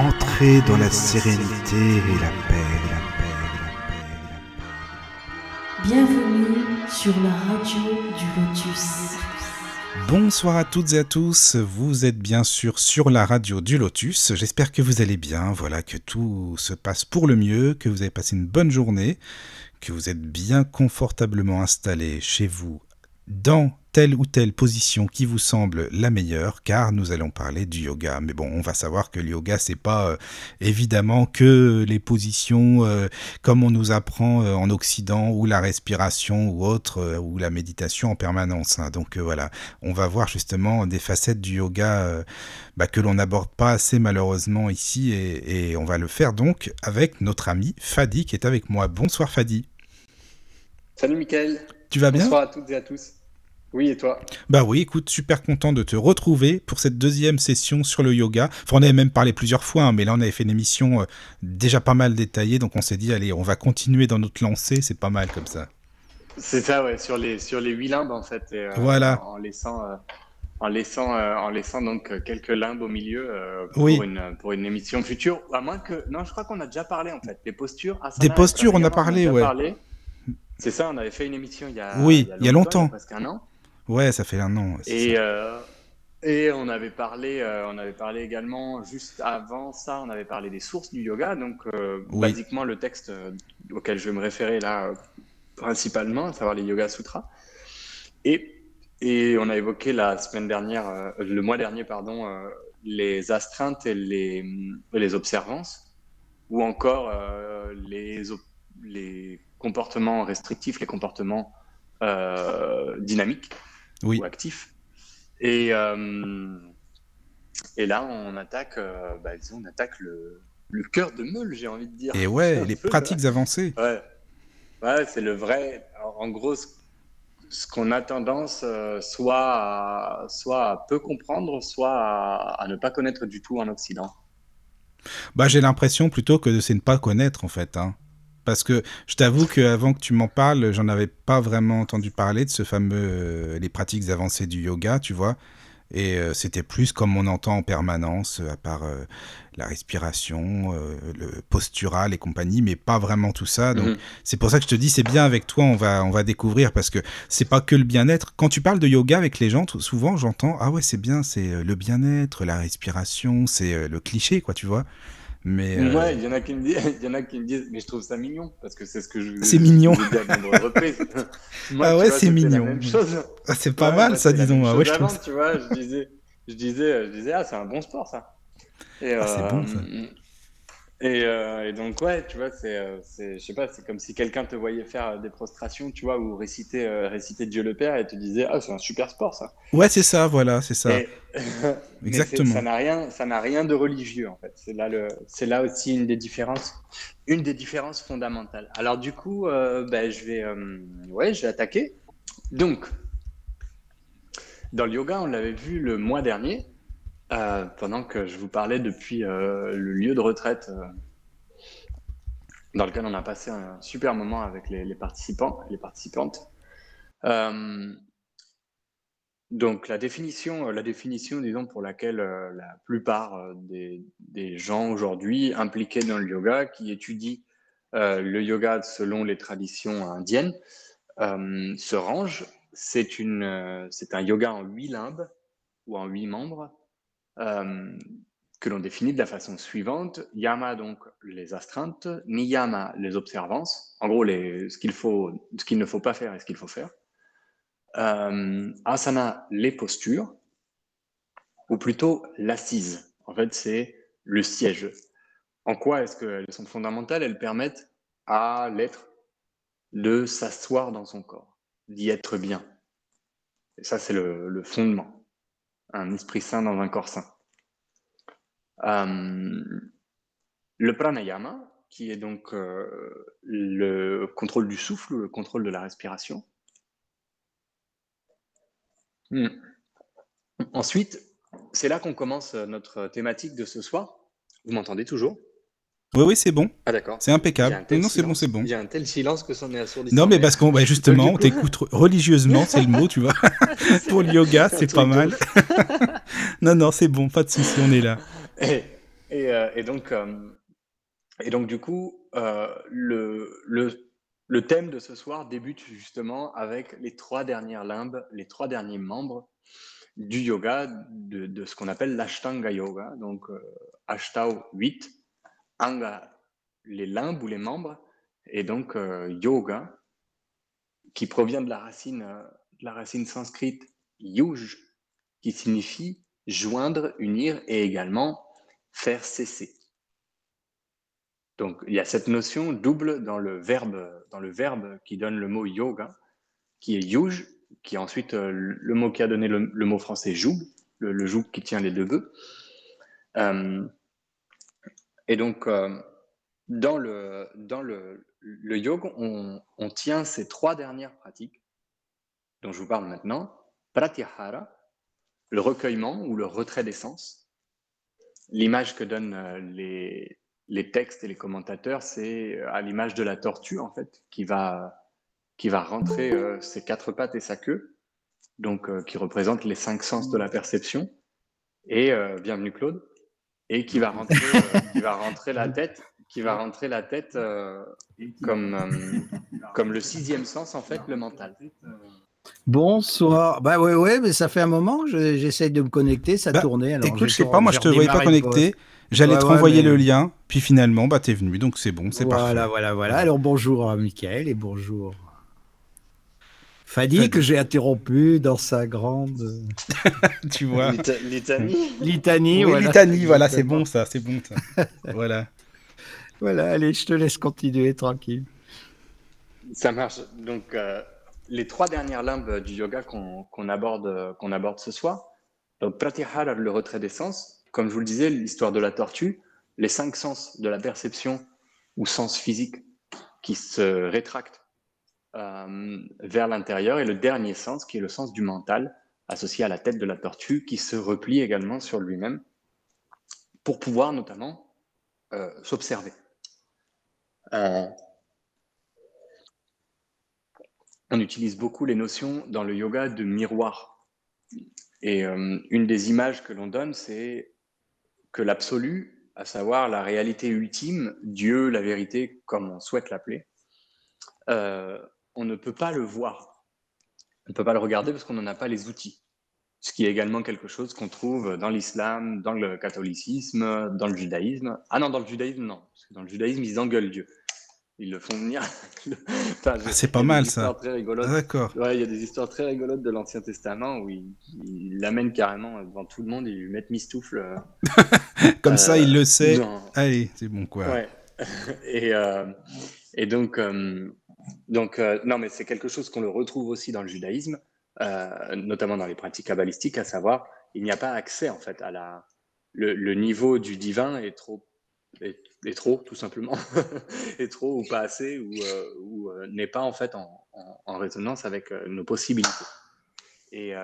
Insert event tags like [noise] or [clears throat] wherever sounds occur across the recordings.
Entrez dans la sérénité et la paix, la paix, la paix, la paix. Bienvenue sur la radio du Lotus. Bonsoir à toutes et à tous, vous êtes bien sûr sur la radio du Lotus, j'espère que vous allez bien, voilà, que tout se passe pour le mieux, que vous avez passé une bonne journée, que vous êtes bien confortablement installé chez vous dans telle ou telle position qui vous semble la meilleure, car nous allons parler du yoga. Mais bon, on va savoir que le yoga, c'est pas euh, évidemment que les positions euh, comme on nous apprend euh, en Occident, ou la respiration ou autre, ou la méditation en permanence. hein. Donc voilà, on va voir justement des facettes du yoga bah, que l'on n'aborde pas assez malheureusement ici, et, et on va le faire donc avec notre ami Fadi qui est avec moi. Bonsoir Fadi. Salut Mickaël. Tu vas bien? Bonsoir à toutes et à tous. Oui, et toi? Bah oui, écoute, super content de te retrouver pour cette deuxième session sur le yoga. Enfin, on avait même parlé plusieurs fois, hein, mais là on avait fait une émission euh, déjà pas mal détaillée, donc on s'est dit, allez, on va continuer dans notre lancée, c'est pas mal comme ça. C'est ça, ouais, sur les, sur les huit limbes en fait. et, euh, Voilà. En laissant, euh, en laissant, en laissant donc quelques limbes au milieu pour, Oui. une, pour une émission future. À moins que. Non, je crois qu'on a déjà parlé en fait. Des postures. asana Des postures, on a parlé, déjà ouais. parlé. C'est ça, on avait fait une émission il y a, Oui, il y a longtemps. il y a presque un an. Ouais, ça fait un an. Et, euh, et on avait parlé, euh, on avait parlé également juste avant ça, on avait parlé des sources du yoga. Donc, euh, Oui. basiquement, le texte auquel je vais me référer là, principalement, à savoir les Yoga Sutras. Et, et on a évoqué la semaine dernière, euh, le mois dernier, pardon, euh, les astreintes et les, et les observances, ou encore euh, les, les comportements restrictifs, les comportements dynamiques Oui. ou actif. Et, euh, et là, on attaque, euh, bah, disons, on attaque le, le cœur de meule, j'ai envie de dire. Et ouais, [laughs] les pratiques avancées. Ouais, ouais c'est le vrai. En gros, ce, qu'on a tendance euh, soit, à, soit à peu comprendre, soit à, à ne pas connaître du tout en Occident. Bah, j'ai l'impression plutôt que de c'est ne pas connaître en fait. Hein. Parce que je t'avoue qu'avant que tu m'en parles, j'en avais pas vraiment entendu parler de ce fameux euh, les pratiques avancées du yoga, tu vois. Et euh, c'était plus comme on entend en permanence, euh, à part euh, la respiration, le postural et compagnie, mais pas vraiment tout ça. Donc Mhm. c'est pour ça que je te dis, c'est bien avec toi, on va, on va découvrir parce que c'est pas que le bien-être. Quand tu parles de yoga avec les gens, souvent j'entends, ah ouais, c'est bien, c'est le bien-être, la respiration, c'est le cliché, quoi, tu vois. Mais euh, Ouais, il y en a qui me disent, il y en a qui me disent, mais je trouve ça mignon parce que c'est ce que je. C'est mignon. je à. [laughs] Moi, Ah ouais, c'est mignon. Ah, c'est pas Ouais, mal bah, ça, disons. même Ah ouais, je avant, trouve. tu vois, je disais, je disais, je disais, ah, c'est un bon sport, ça. Et, Ah, c'est bon, ça. Et, euh, et donc, ouais, tu vois, c'est, euh, c'est, je sais pas, c'est comme si quelqu'un te voyait faire euh, des prostrations, tu vois, ou réciter, euh, réciter Dieu le Père et te disait, ah, c'est un super sport, ça. Ouais, c'est ça, voilà, c'est ça. Et- [laughs] Exactement. ça n'a rien, ça n'a rien de religieux en fait. C'est là le, c'est là aussi une des différences, une des différences fondamentales. Alors du coup, euh, ben, je vais, ouais, je vais attaquer. Donc, dans le yoga, on l'avait vu le mois dernier, euh, pendant que je vous parlais depuis euh, le lieu de retraite euh, dans lequel on a passé un super moment avec les, participants, et les participantes. Donc la définition, la définition, disons, pour laquelle la plupart des, des gens aujourd'hui impliqués dans le yoga, qui étudient le yoga selon les traditions indiennes, se euh, c'est un yoga en huit limbes ou en huit membres euh, que l'on définit de la façon suivante. Yama, donc les astreintes, niyama, les observances, en gros ce qu'il faut, ne faut pas faire et ce qu'il faut faire. Euh, asana, les postures, ou plutôt l'assise. En fait, c'est le siège. En quoi est-ce qu'elles sont fondamentales? Elles permettent à l'être de s'asseoir dans son corps, d'y être bien. Et ça, c'est le, le fondement. Un esprit sain dans un corps sain. Euh, le pranayama, qui est donc euh, le contrôle du souffle, le contrôle de la respiration. Hmm. Ensuite, c'est là qu'on commence notre thématique de ce soir. Vous m'entendez toujours? Oui, oui, c'est bon. Ah d'accord. C'est impeccable. Non, c'est bon, c'est bon. Il y a un tel silence que c'en est assourdissant. Non, mais parce qu'on, bah, justement, on t'écoute religieusement, c'est le mot, tu vois. [laughs] Pour le yoga, C'est pas mal. [laughs] non, non, c'est bon, pas de souci, on est là. Euh, et donc, euh, et donc, du coup, euh, le, le, le thème de ce soir débute justement avec les trois dernières limbes, les trois derniers membres du yoga, de, ce qu'on appelle l'Ashtanga Yoga. Donc, Ashtau 8, Anga, les limbes ou les membres, et donc Yoga, qui provient de la racine, de la racine sanscrite yuj, qui signifie joindre, unir et également faire cesser. Donc il y a cette notion double dans le verbe, dans le verbe qui donne le mot yoga, qui est yuj, qui est ensuite euh, le mot qui a donné le, mot français joug, le, le joug qui tient les deux bœufs. Euh, et donc, euh, dans le, dans le yoga, on, on tient ces trois dernières pratiques dont je vous parle maintenant. Pratyahara, le recueillement ou le retrait des sens. L'image que donnent euh, les, textes et les commentateurs, c'est euh, à l'image de la tortue, en fait, qui va, qui va rentrer euh, ses quatre pattes et sa queue, donc qui représente les cinq sens de la perception. Et bienvenue Claude, et qui va rentrer, qui va rentrer la tête, qui va rentrer la tête comme, comme le sixième sens, en fait, le mental. Bonsoir. Bah ouais, ouais, mais ça fait un moment que je- j'essaye de me connecter, ça Bah, tournait. Alors Écoute, je sais pas, moi je te voyais pas connecté. J'allais Ouais, te ouais, renvoyer mais- le lien, puis finalement, bah t'es venu, donc c'est bon, c'est voilà, parfait. Voilà, voilà, Alors bonjour à Michael et bonjour Fadi, Fadi. que j'ai interrompu dans sa grande [laughs] tu vois. Lita- Litanie. litanie. Oui, voilà. litanie, voilà, c'est bon ça, c'est bon ça. [laughs] voilà. Voilà, allez, je te laisse continuer tranquille. Ça marche. Donc, euh, les trois dernières limbes du yoga qu'on aborde, ce soir. Donc, le retrait des sens. Comme je vous le disais, l'histoire de la tortue, les cinq sens de la perception ou sens physique qui se rétractent euh, vers l'intérieur et le dernier sens qui est le sens du mental associé à la tête de la tortue qui se replie également sur lui-même pour pouvoir notamment euh, s'observer. Euh, on utilise beaucoup les notions dans le yoga de miroir. Et euh, une des images que l'on donne, c'est que l'absolu, à savoir la réalité ultime, Dieu, la vérité, comme on souhaite l'appeler, euh, on ne peut pas le voir. On ne peut pas le regarder parce qu'on n'en a pas les outils. Ce qui est également quelque chose qu'on trouve dans l'islam, dans le catholicisme, dans le judaïsme. Ah non, dans le judaïsme, non. Parce que dans le judaïsme, ils engueulent Dieu. Ils le font venir. [laughs] Enfin, Ah, c'est pas mal, ça. D'accord. Ouais, il y a des histoires très rigolotes de l'Ancien Testament où ils il l'amènent carrément devant tout le monde et ils lui mettent mistoufle. euh, [laughs] Comme euh, ça, il le sait. dans- Allez, c'est bon quoi. Ouais. [laughs] et, euh, et donc, euh, donc euh, non, mais c'est quelque chose qu'on le retrouve aussi dans le judaïsme, euh, notamment dans les pratiques kabbalistiques, à savoir, il n'y a pas accès en fait à la. Le, le niveau du divin est trop, est, trop tout simplement, [laughs] est trop ou pas assez ou, euh, euh, n'est pas en fait en, résonance avec euh, nos possibilités. Et,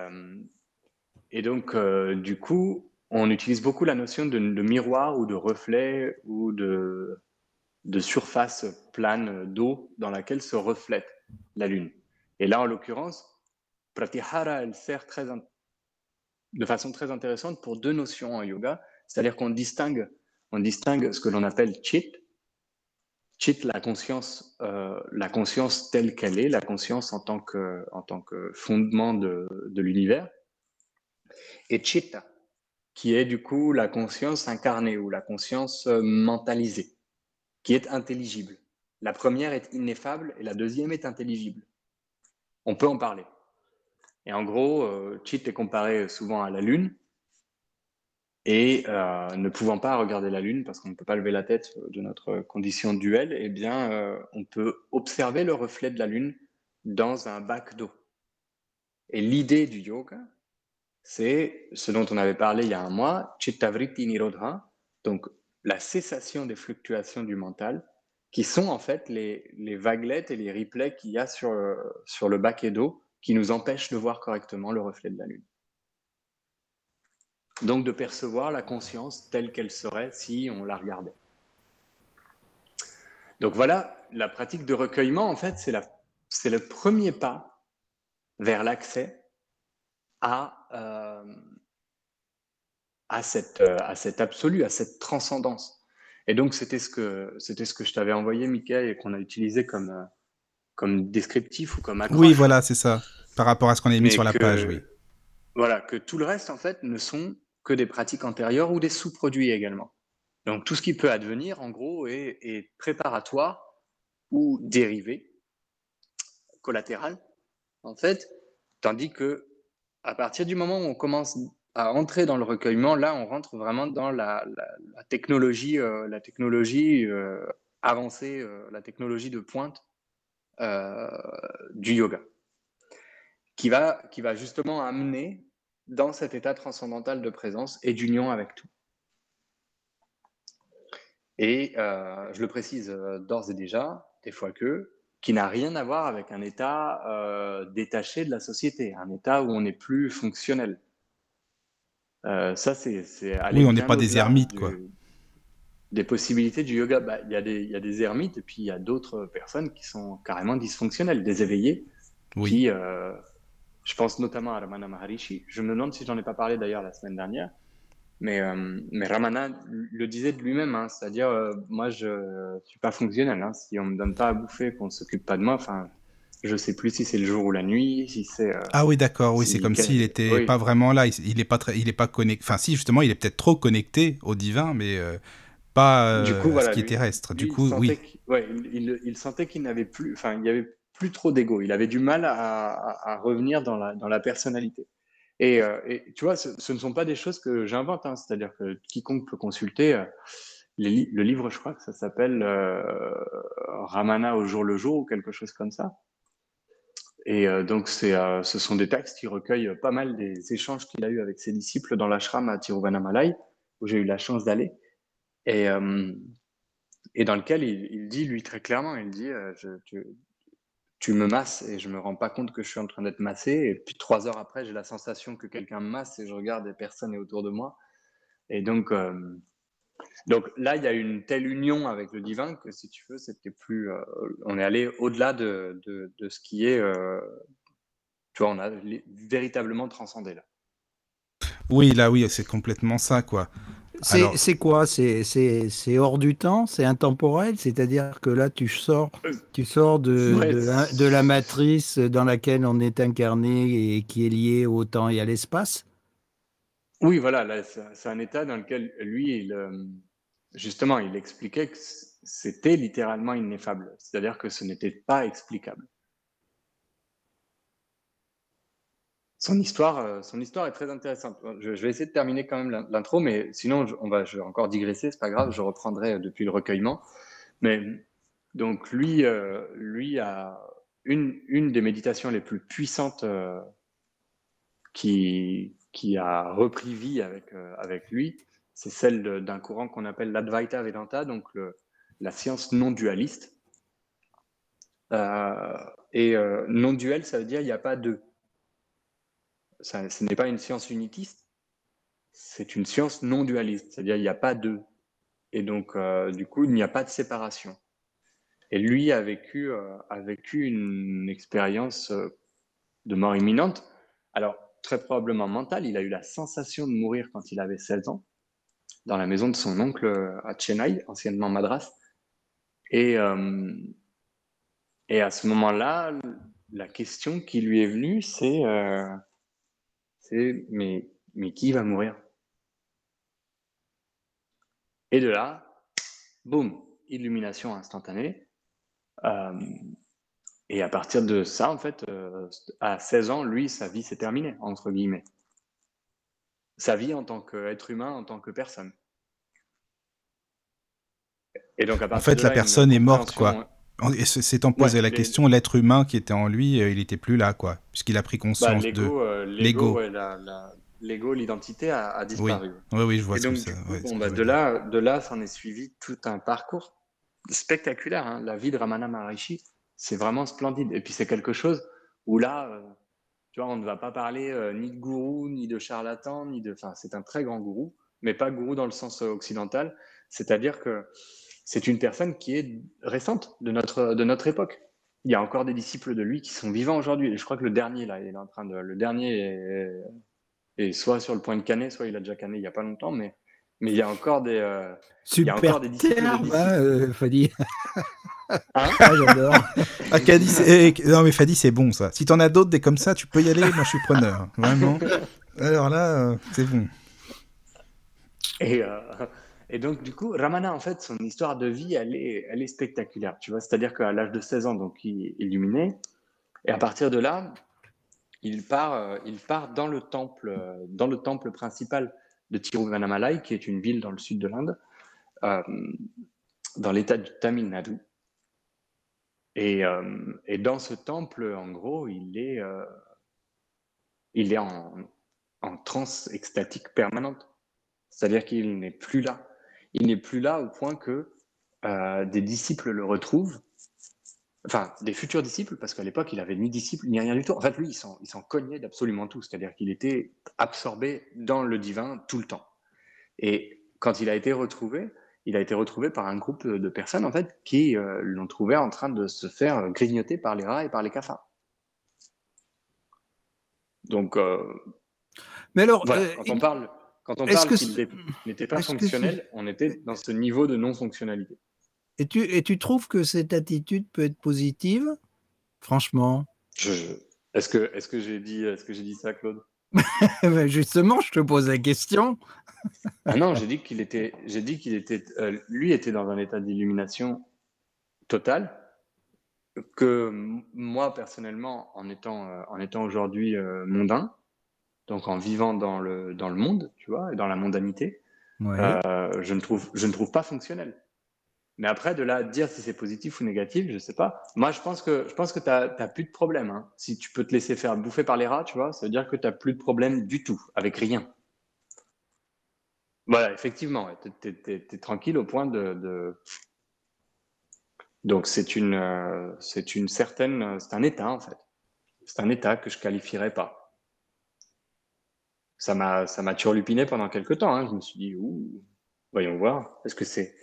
donc, du coup, on utilise beaucoup la notion de, miroir ou de reflet ou de, surface plane d'eau dans laquelle se reflète la Lune. Et là, en l'occurrence, Pratyahara, elle sert de façon très intéressante pour deux notions en yoga, c'est-à-dire qu'on distingue, on distingue ce que l'on appelle chit, chit, la conscience, euh, la conscience telle qu'elle est, la conscience en tant que, fondement de, de l'univers, et chitta, qui est du coup la conscience incarnée ou la conscience euh, mentalisée, qui est intelligible. La première est ineffable et la deuxième est intelligible. On peut en parler. Et en gros, euh, Chit est comparé souvent à la Lune. Et euh, ne pouvant pas regarder la Lune, parce qu'on ne peut pas lever la tête de notre condition duel, eh bien, euh, on peut observer le reflet de la Lune dans un bac d'eau. Et l'idée du yoga, c'est ce dont on avait parlé il y a un mois, Chittavritti Nirodha, donc la cessation des fluctuations du mental, qui sont en fait les, vaguelettes et les replays qu'il y a sur, sur le baquet d'eau qui nous empêchent de voir correctement le reflet de la Lune. Donc de percevoir la conscience telle qu'elle serait si on la regardait. Donc voilà, la pratique de recueillement, en fait, c'est le premier pas vers l'accès à, euh, à cette, euh, à cet absolu, à cette transcendance. Et donc, c'était ce que, c'était ce que je t'avais envoyé, Michael, et qu'on a utilisé comme, euh, comme descriptif ou comme accroche. Oui, voilà, c'est ça. Par rapport à ce qu'on a mis sur la page, oui. Voilà, que tout le reste, en fait, ne sont que des pratiques antérieures ou des sous-produits également. Donc, tout ce qui peut advenir, en gros, est, préparatoire ou dérivé, collatéral, en fait, tandis que à partir du moment où on commence à entrer dans le recueillement, là, on rentre vraiment dans la, technologie, la technologie euh, euh, avancée, euh, la technologie de pointe du yoga, qui va, qui va justement amener dans cet état transcendantal de présence et d'union avec tout. Et je le précise d'ores et déjà, des fois que, qui n'a rien à voir avec un état détaché de la société, un état où on n'est plus fonctionnel. Euh, ça, c'est. Oui, on n'est pas des ermites, quoi. Des possibilités du yoga. Bah, il y, y, a des ermites et puis il y a d'autres personnes qui sont carrément dysfonctionnelles, des éveillés. Oui. Qui, euh, je pense notamment à Ramana Maharishi. Je me demande si j'en ai pas parlé d'ailleurs la semaine dernière. Mais, euh, mais Ramana le disait de lui-même, hein, c'est-à-dire, moi, je suis pas fonctionnel. Hein, si on me donne pas à bouffer, qu'on s'occupe pas de moi, enfin, je sais plus si c'est le jour ou la nuit, si c'est. Euh, ah oui, d'accord. Oui, c'est comme s'il était pas vraiment là. Il, n'est pas très, il est pas connecté. Enfin, si justement, il est peut-être trop connecté au divin, mais euh, pas du coup, ce qui est terrestre. Du coup, oui. Ouais, il, il, sentait qu'il n'avait plus. Enfin, il y avait plus trop d'ego. Il avait du mal à, revenir dans la, dans la personnalité. Et, euh, et tu vois, ce, ne sont pas des choses que j'invente. Hein. C'est-à-dire que quiconque peut consulter. le livre, je crois que ça s'appelle Ramana au jour le jour ou quelque chose comme ça. Et euh, donc, euh, ce sont des textes qui recueillent pas mal des échanges qu'il a eu avec ses disciples dans l'ashram à Tiruvannamalai, où j'ai eu la chance d'aller. Et, euh, et dans lequel il, dit, lui, très clairement, il dit je, me masses et je me rends pas compte que je suis en train d'être massé. Et puis, trois heures après, j'ai la sensation que quelqu'un me masse et je regarde et personne n'est autour de moi. Et donc, donc là, il y a une telle union avec le divin que si tu veux, c'était plus. Euh, on est allé au-delà de, de, ce qui est. Euh, tu vois, on a véritablement transcendé là. Oui, là, oui, c'est complètement ça, quoi. C'est quoi? C'est hors du temps C'est intemporel? C'est-à-dire que là, tu sors, tu sors de, de, la, matrice dans laquelle on est incarné et qui est liée au temps et à l'espace? Oui, voilà, c'est un état dans lequel lui, il, euh, justement, il expliquait que c'était littéralement ineffable, c'est-à-dire que ce n'était pas explicable. Son histoire, euh, son histoire est très intéressante. Je, vais essayer de terminer quand même l'intro, mais sinon, on va, je vais encore digresser, c'est pas grave, je reprendrai euh, depuis le recueillement. Mais donc lui, lui a une, une des méditations les plus puissantes qui, qui a repris vie avec, euh, avec lui, c'est celle d'un courant qu'on appelle l'Advaita Vedanta, donc la science non dualiste. Euh, et euh, non duel, ça veut dire il n'y a pas ce n'est pas une science unitiste, c'est une science non dualiste, c'est-à-dire il n'y a pas de. Et donc, du coup, il n'y a pas de séparation. Et lui a vécu, a vécu une expérience de mort imminente. Alors, très probablement mental. Il a eu la sensation de mourir quand il avait 16 ans, dans la maison de son oncle euh, à Chennai, anciennement Madras. Et, euh, et à ce moment-là, la question qui lui est venue, c'est euh, mais, mais qui va mourir? Et de là, boum, illumination instantanée. Euh, et à partir de ça, en fait, euh, à 16 ans, lui, sa vie s'est terminée, entre guillemets. Sa vie en tant qu'être humain, en tant que personne. Et donc, à en fait, la personne est morte, quoi. S'étant posé la question, l'être humain qui était en lui, euh, il n'était plus là, quoi, puisqu'il a pris conscience bah, de euh, l'ego. L'ego, l'identité a, disparu. Oui. oui, je vois ça. bon, bah, de là, de là, s'en est suivi tout un parcours spectaculaire. Hein. La vie de Ramana Maharishi, c'est vraiment splendide. Et puis c'est quelque chose où là, euh, tu vois, on ne va pas parler euh, ni de gourou, ni de charlatan, ni de. Enfin, c'est un très grand gourou, mais pas gourou dans le sens occidental. C'est-à-dire que c'est une personne qui est récente de notre, de notre époque. Il y a encore des disciples de lui qui sont vivants aujourd'hui. Et je crois que le dernier, là, il est en train de. Le dernier et soit sur le point de canner, soit il a déjà canné il n'y a pas longtemps, mais mais il y a encore des, euh, il y a Super encore des disciples terme, de hein, euh, Fadi. Hein [laughs] Ah, j'adore. Ah, eh, non mais Fadi, c'est bon ça. Si t'en as d'autres des comme ça, tu peux y aller. Moi, je suis preneur. Vraiment. [laughs] Alors là, euh, c'est bon. Et, euh, et donc, du coup, Ramana, en fait, son histoire de vie, elle est, spectaculaire. Tu vois, c'est-à-dire qu'à l'âge de 16 ans, donc, il est illuminé. Et à partir de là, il part, euh, il part dans, le temple, euh, dans le temple principal de Tiruvannamalai, qui est une ville dans le sud de l'Inde, euh, dans l'état du Tamil Nadu. Et, dans ce temple, en gros, il est, il est en, en transe extatique permanente. C'est-à-dire qu'il n'est plus là. Il n'est plus là au point que euh, des disciples le retrouvent, enfin des futurs disciples, parce qu'à l'époque il avait ni disciples ni rien du tout. En fait, lui, il s'en, cognait d'absolument tout. C'est-à-dire qu'il était absorbé dans le divin tout le temps. Et quand il a été retrouvé, il a été retrouvé par un groupe de personnes en fait qui euh, l'ont trouvé en train de se faire grignoter par les rats et par les cafards. Donc euh, Mais alors, voilà, quand on parle, quand on parle qu'il n'était- pas fonctionnel, on était dans ce niveau de non-fonctionnalité. et, tu, et tu trouves que cette attitude peut être positive? Franchement. Je- je- Est-ce que, est-ce que j'ai dit, est-ce que j'ai dit ça, Claude? [laughs] Ben, Justement, je te pose la question. Ah non, j'ai dit qu'il était, j'ai dit qu'il était, euh, lui était dans un état d'illumination totale. Que moi personnellement, en étant, euh, en étant aujourd'hui euh, mondain, donc en vivant dans le, dans le monde, tu vois, et dans la mondanité, Ouais. euh, je ne trouve, je ne trouve pas fonctionnel. Mais après, de là à dire si c'est positif ou négatif, je sais pas. Moi, je pense que, je pense que tu n'as plus de problème. hein. Si tu peux te laisser faire bouffer par les rats, tu vois, ça veut dire que tu n'as plus de problème du tout, avec rien. Voilà, effectivement, tu es, tranquille au point de. de... Donc, c'est une, euh, c'est une certaine. C'est un état, en fait. C'est un état que je qualifierais pas. Ça m'a ça m'a turlupiné pendant quelques temps. hein. Je me suis dit, ouh, voyons voir. Est-ce que c'est.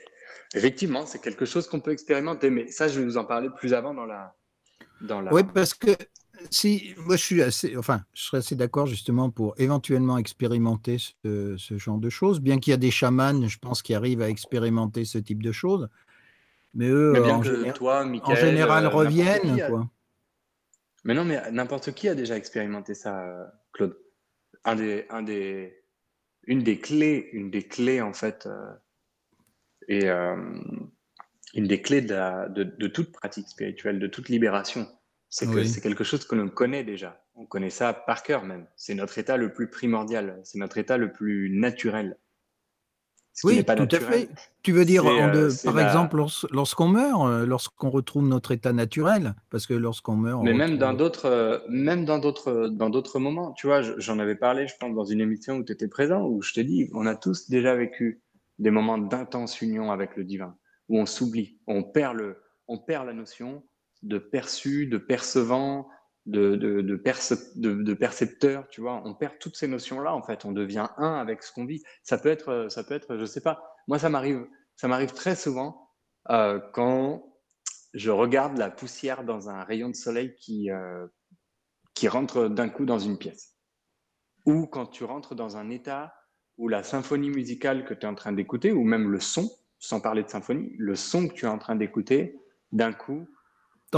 Effectivement, c'est quelque chose qu'on peut expérimenter, mais ça, je vais vous en parler plus avant dans la. Dans la... Oui, parce que si moi je suis assez, enfin, je serais assez d'accord justement pour éventuellement expérimenter ce, ce genre de choses, bien qu'il y a des chamans, je pense, qui arrivent à expérimenter ce type de choses, mais eux, Mais bien en, que géné- toi, en Michael, général, euh, reviennent. qui a- Quoi. Mais non, mais n'importe qui a déjà expérimenté ça, euh, Claude. Un des, un des, une des clés, une des clés en fait, euh, et euh, une des clés de, la- de, de toute pratique spirituelle, de toute libération, c'est que Oui. c'est quelque chose que l'on connaît déjà. On connaît ça par cœur même. C'est notre état le plus primordial. C'est notre état le plus naturel. Ce Oui, pas tout à fait. Tu veux dire, c'est, en de- euh, par la- exemple, lors- lorsqu'on meurt, euh, lorsqu'on retrouve notre état naturel, parce que lorsqu'on meurt, Mais même dans d'autres, euh, même dans d'autres, dans d'autres moments, tu vois, je- j'en avais parlé, je pense, dans une émission où tu étais présent, où je t'ai dit, on a tous déjà vécu des moments d'intense union avec le divin, où on s'oublie, on perd le, on perd la notion de perçu, de percevant, de, de, de, perce- de, de percepteur, tu vois, on perd toutes ces notions-là, en fait, on devient un avec ce qu'on vit. Ça peut être, ça peut être, je sais pas, moi, ça m'arrive, ça m'arrive très souvent euh, quand je regarde la poussière dans un rayon de soleil qui, euh, qui rentre d'un coup dans une pièce. Ou quand tu rentres dans un état où la symphonie musicale que tu es en train d'écouter, ou même le son, sans parler de symphonie, le son que tu es en train d'écouter, d'un coup,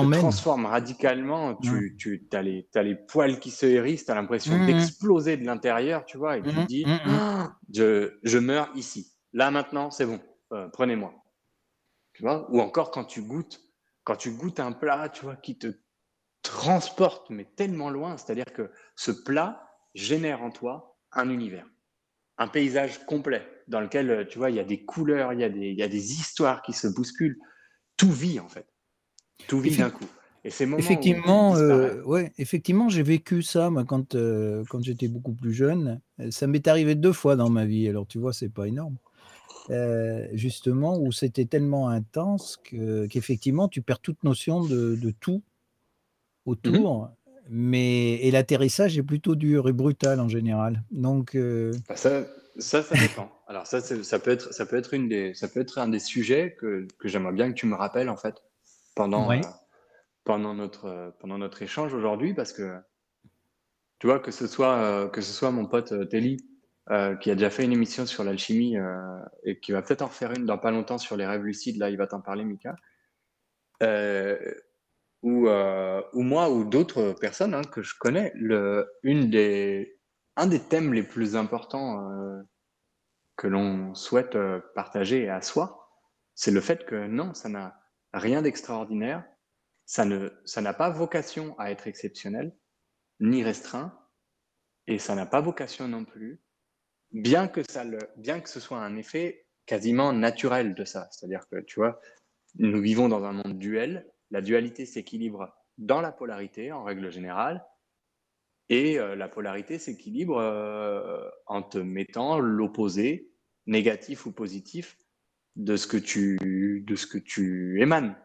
te transforme radicalement. Tu, as, les, poils qui se hérissent, tu as l'impression Mhm. d'exploser de l'intérieur, tu vois, et tu te Mhm, dis, mhm. Ah, je, je meurs ici. Là, maintenant, c'est bon, Euh, prenez-moi. Tu vois Ou encore quand tu goûtes, quand tu goûtes un plat, tu vois, qui te transporte, mais tellement loin, c'est-à-dire que ce plat génère en toi un univers, un paysage complet dans lequel, euh, tu vois, il y a des couleurs, il y a des, il y a des histoires qui se bousculent. Tout vit, en fait. Tout vit d'un coup. Et ces moments où tout Effectivement, euh, ouais, effectivement, j'ai vécu ça moi, quand, euh, quand j'étais beaucoup plus jeune. Euh, Ça m'est arrivé deux fois dans ma vie. Alors, tu vois, c'est pas énorme. Euh, justement, où c'était tellement intense que- qu'effectivement, tu perds toute notion de, de tout autour. Mais et l'atterrissage est plutôt dur et brutal en général. Donc, Bah, ça, ça, ça dépend. Alors ça, ça peut être, ça peut être une des, ça peut être un des sujets que, que j'aimerais bien que tu me rappelles en fait pendant, Ouais. euh, pendant notre, euh, pendant notre échange aujourd'hui, parce que Tu vois, que ce soit, euh, que ce soit mon pote euh, Telly, euh, qui a déjà fait une émission sur l'alchimie et qui va peut-être en faire une dans pas longtemps sur les rêves lucides, là, il va t'en parler, Mika. ou, ou moi, ou d'autres personnes hein, que je connais, le, une des, un des thèmes les plus importants que l'on souhaite partager à soi, c'est le fait que non, ça n'a rien d'extraordinaire, ça ne, ça n'a pas vocation à être exceptionnel, ni restreint, et ça n'a pas vocation non plus, bien que, ça le, bien que ce soit un effet quasiment naturel de ça. C'est-à-dire que, tu vois, nous vivons dans un monde duel, la dualité s'équilibre dans la polarité en règle générale, et euh, la polarité s'équilibre euh, en te mettant l'opposé, négatif ou positif, de ce que tu, de ce que tu émanes.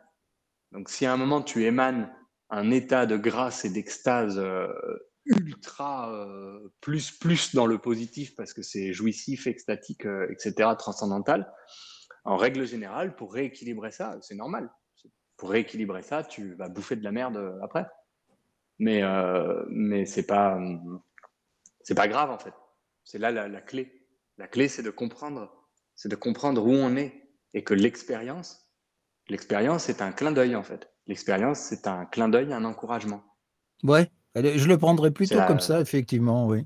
Donc si à un moment tu émanes un état de grâce et d'extase euh, ultra euh, plus plus dans le positif parce que c'est jouissif, extatique, euh, etc., transcendantal. En règle générale, pour rééquilibrer ça, c'est normal. Pour rééquilibrer ça, tu vas bouffer de la merde après. Mais mais c'est pas c'est pas grave en fait. C'est là la, la, clé. La clé, c'est de comprendre, c'est de comprendre où on est et que l'expérience, l'expérience est un clin d'œil en fait. L'expérience, c'est un clin d'œil, un encouragement. Ouais, je le prendrais plutôt comme ça, effectivement, oui.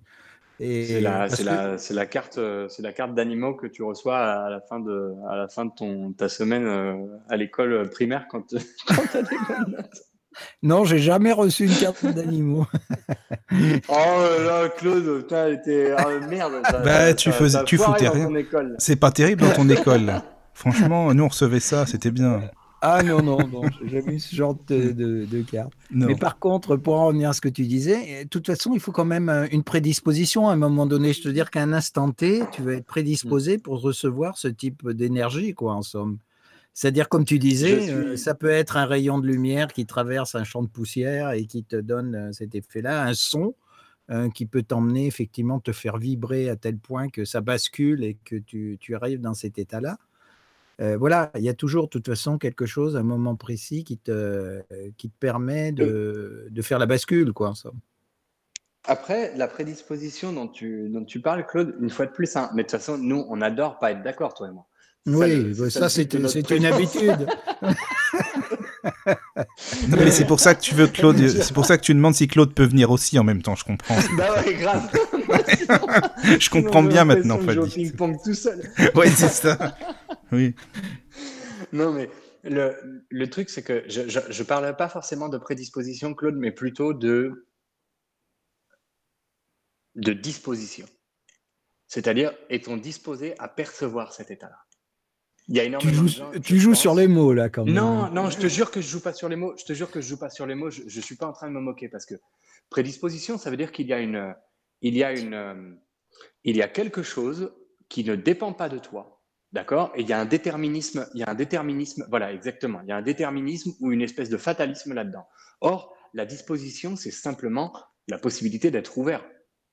C'est la, la, la, carte, c'est la carte d'animaux que tu reçois à la fin de, à la fin de ton, ta semaine euh, à l'école primaire quand, [laughs] tu as des bonnes notes. Non, j'ai jamais reçu une carte d'animaux. [laughs] oh là, Claude, tu était ah, merde. [laughs] bah, tu faisais, tu foutais rien. C'est pas terrible dans ton école. Franchement, nous on recevait ça, c'était bien. Ah non, non, non, j'ai jamais eu ce genre de, de, carte. Mais par contre, pour en revenir à ce que tu disais, de toute façon, il faut quand même euh, une prédisposition à un moment donné. Je te dire qu'à un instant T, tu vas être prédisposé pour recevoir ce type d'énergie, quoi, en somme. C'est-à-dire, comme tu disais, euh, ça peut être un rayon de lumière qui traverse un champ de poussière et qui te donne euh, cet effet-là, un son qui peut t'emmener, effectivement, te faire vibrer à tel point que ça bascule et que tu, tu arrives dans cet état-là. Euh, voilà, il y a toujours de toute façon quelque chose, un moment précis qui te, qui te permet de, de faire la bascule, quoi. Ça. Après, la prédisposition dont tu, dont tu parles, Claude, une fois de plus, hein, mais de toute façon, nous, on adore pas être d'accord, toi et moi. Oui, bah, ça, c'est une habitude. [laughs] non, mais c'est pour ça que tu veux Claude. [laughs] C'est pour ça que tu demandes si Claude peut venir aussi en même temps. Je comprends. [laughs] bah ouais, grave. [laughs] je comprends bien maintenant, Fadi. ping-pong tout seul. oui, c'est ça. Oui. Non, mais le, le truc, c'est que je, je, parle pas forcément de prédisposition, Claude, mais plutôt de de disposition. C'est-à-dire, est-on disposé à percevoir cet état-là? Il y a énormément tu joues, tu joues sur les mots là quand même. Non, non, je te jure que je joue pas sur les mots. Je te jure que je joue pas sur les mots. Je, je suis pas en train de me moquer parce que prédisposition, ça veut dire qu'il y a une, il y a une, euh, il y a quelque chose qui ne dépend pas de toi, d'accord? Et il y a un déterminisme, il y a un déterminisme, voilà, exactement. Il y a un déterminisme ou une espèce de fatalisme là-dedans. Or, la disposition, c'est simplement la possibilité d'être ouvert,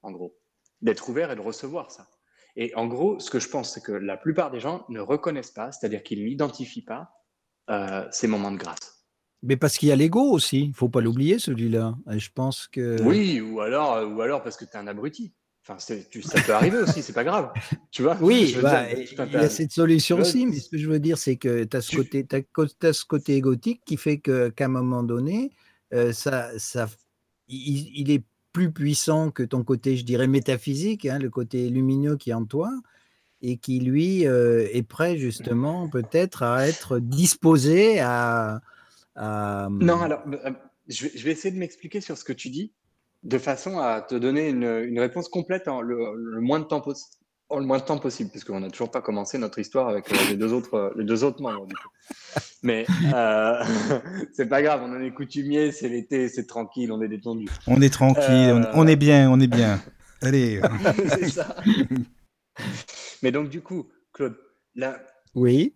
en gros, d'être ouvert et de recevoir ça. Et en gros, ce que je pense, c'est que la plupart des gens ne reconnaissent pas, c'est-à-dire qu'ils n'identifient pas euh, ces moments de grâce. Mais parce qu'il y a l'ego aussi, il faut pas l'oublier celui-là. je pense que. Oui, ou alors, ou alors parce que tu es un abruti. Enfin, tu, ça peut arriver aussi, c'est pas grave. Tu vois Oui, bah, il y a cette solution aussi, mais ce que je veux dire, c'est que tu as, ce côté, as ce côté égotique qui fait qu'à un moment donné, euh, ça, ça, il, il, est plus puissant que ton côté, je dirais, métaphysique, hein, le côté lumineux qui est en toi, et qui, lui, euh, est prêt justement peut-être à être disposé à... Non, alors, euh, je vais, essayer de m'expliquer sur ce que tu dis, de façon à te donner une, réponse complète en le, moins de temps possible le moins de temps possible, puisqu'on n'a toujours pas commencé notre histoire avec euh, les, deux autres, les deux autres membres. Du coup. Mais euh, [laughs] c'est pas grave, on en est coutumier, c'est l'été, c'est tranquille, on est détendu. On est tranquille, on, est bien, on est bien. [laughs] Allez. c'est ça. Mais donc, du coup, Claude, là. Oui.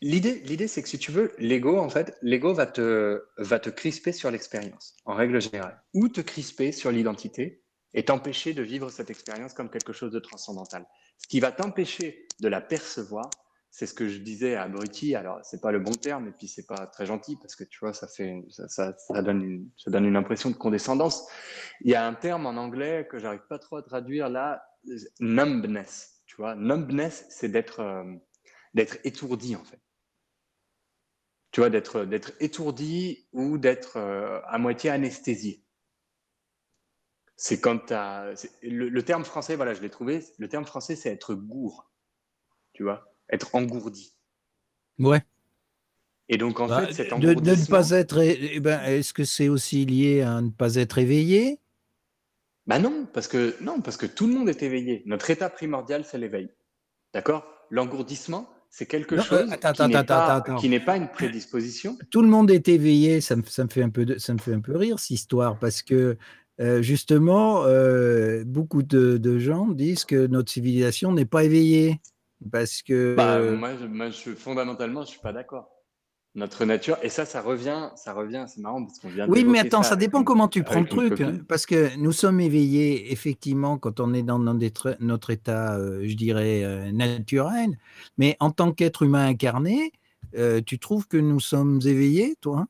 L'idée, l'idée, c'est que si tu veux, l'ego, en fait, l'ego va te, va te crisper sur l'expérience, en règle générale, ou te crisper sur l'identité, et t'empêcher de vivre cette expérience comme quelque chose de transcendantal. Ce qui va t'empêcher de la percevoir, c'est ce que je disais à abruti. Alors, c'est pas le bon terme, et puis c'est pas très gentil parce que tu vois, ça fait, ça, donne une, ça donne une impression de condescendance. Il y a un terme en anglais que j'arrive pas trop à traduire là, numbness. Tu vois, numbness, c'est d'être, euh, d'être étourdi en fait. Tu vois, d'être, d'être étourdi ou d'être euh, à moitié anesthésié. C'est quand tu le, le terme français, voilà, je l'ai trouvé. Le terme français, c'est être gourd. Tu vois? Être engourdi. Ouais. Et donc, en bah, fait, cet engourdissement... De, ne pas être... Eh ben, Est-ce que c'est aussi lié à ne pas être éveillé? Bah non, parce que, non, parce que tout le monde est éveillé. Notre état primordial, c'est l'éveil. D'accord? L'engourdissement, c'est quelque non, chose euh, qui n'est pas, une prédisposition. Tout le monde est éveillé, ça me, ça me, fait, un peu de, ça me fait un peu rire, cette histoire, parce que euh, justement, euh, beaucoup de, de, gens disent que notre civilisation n'est pas éveillée. Parce que. Bah, moi, je, moi je, fondamentalement, je suis pas d'accord. Notre nature, et ça, ça revient, ça revient, c'est marrant parce qu'on vient Oui, mais attends, ça, dépend comment tu prends le truc. Parce que nous sommes éveillés, effectivement, quand on est dans notre état, euh, je dirais, naturel. Mais en tant qu'être humain incarné, tu trouves que nous sommes éveillés, toi?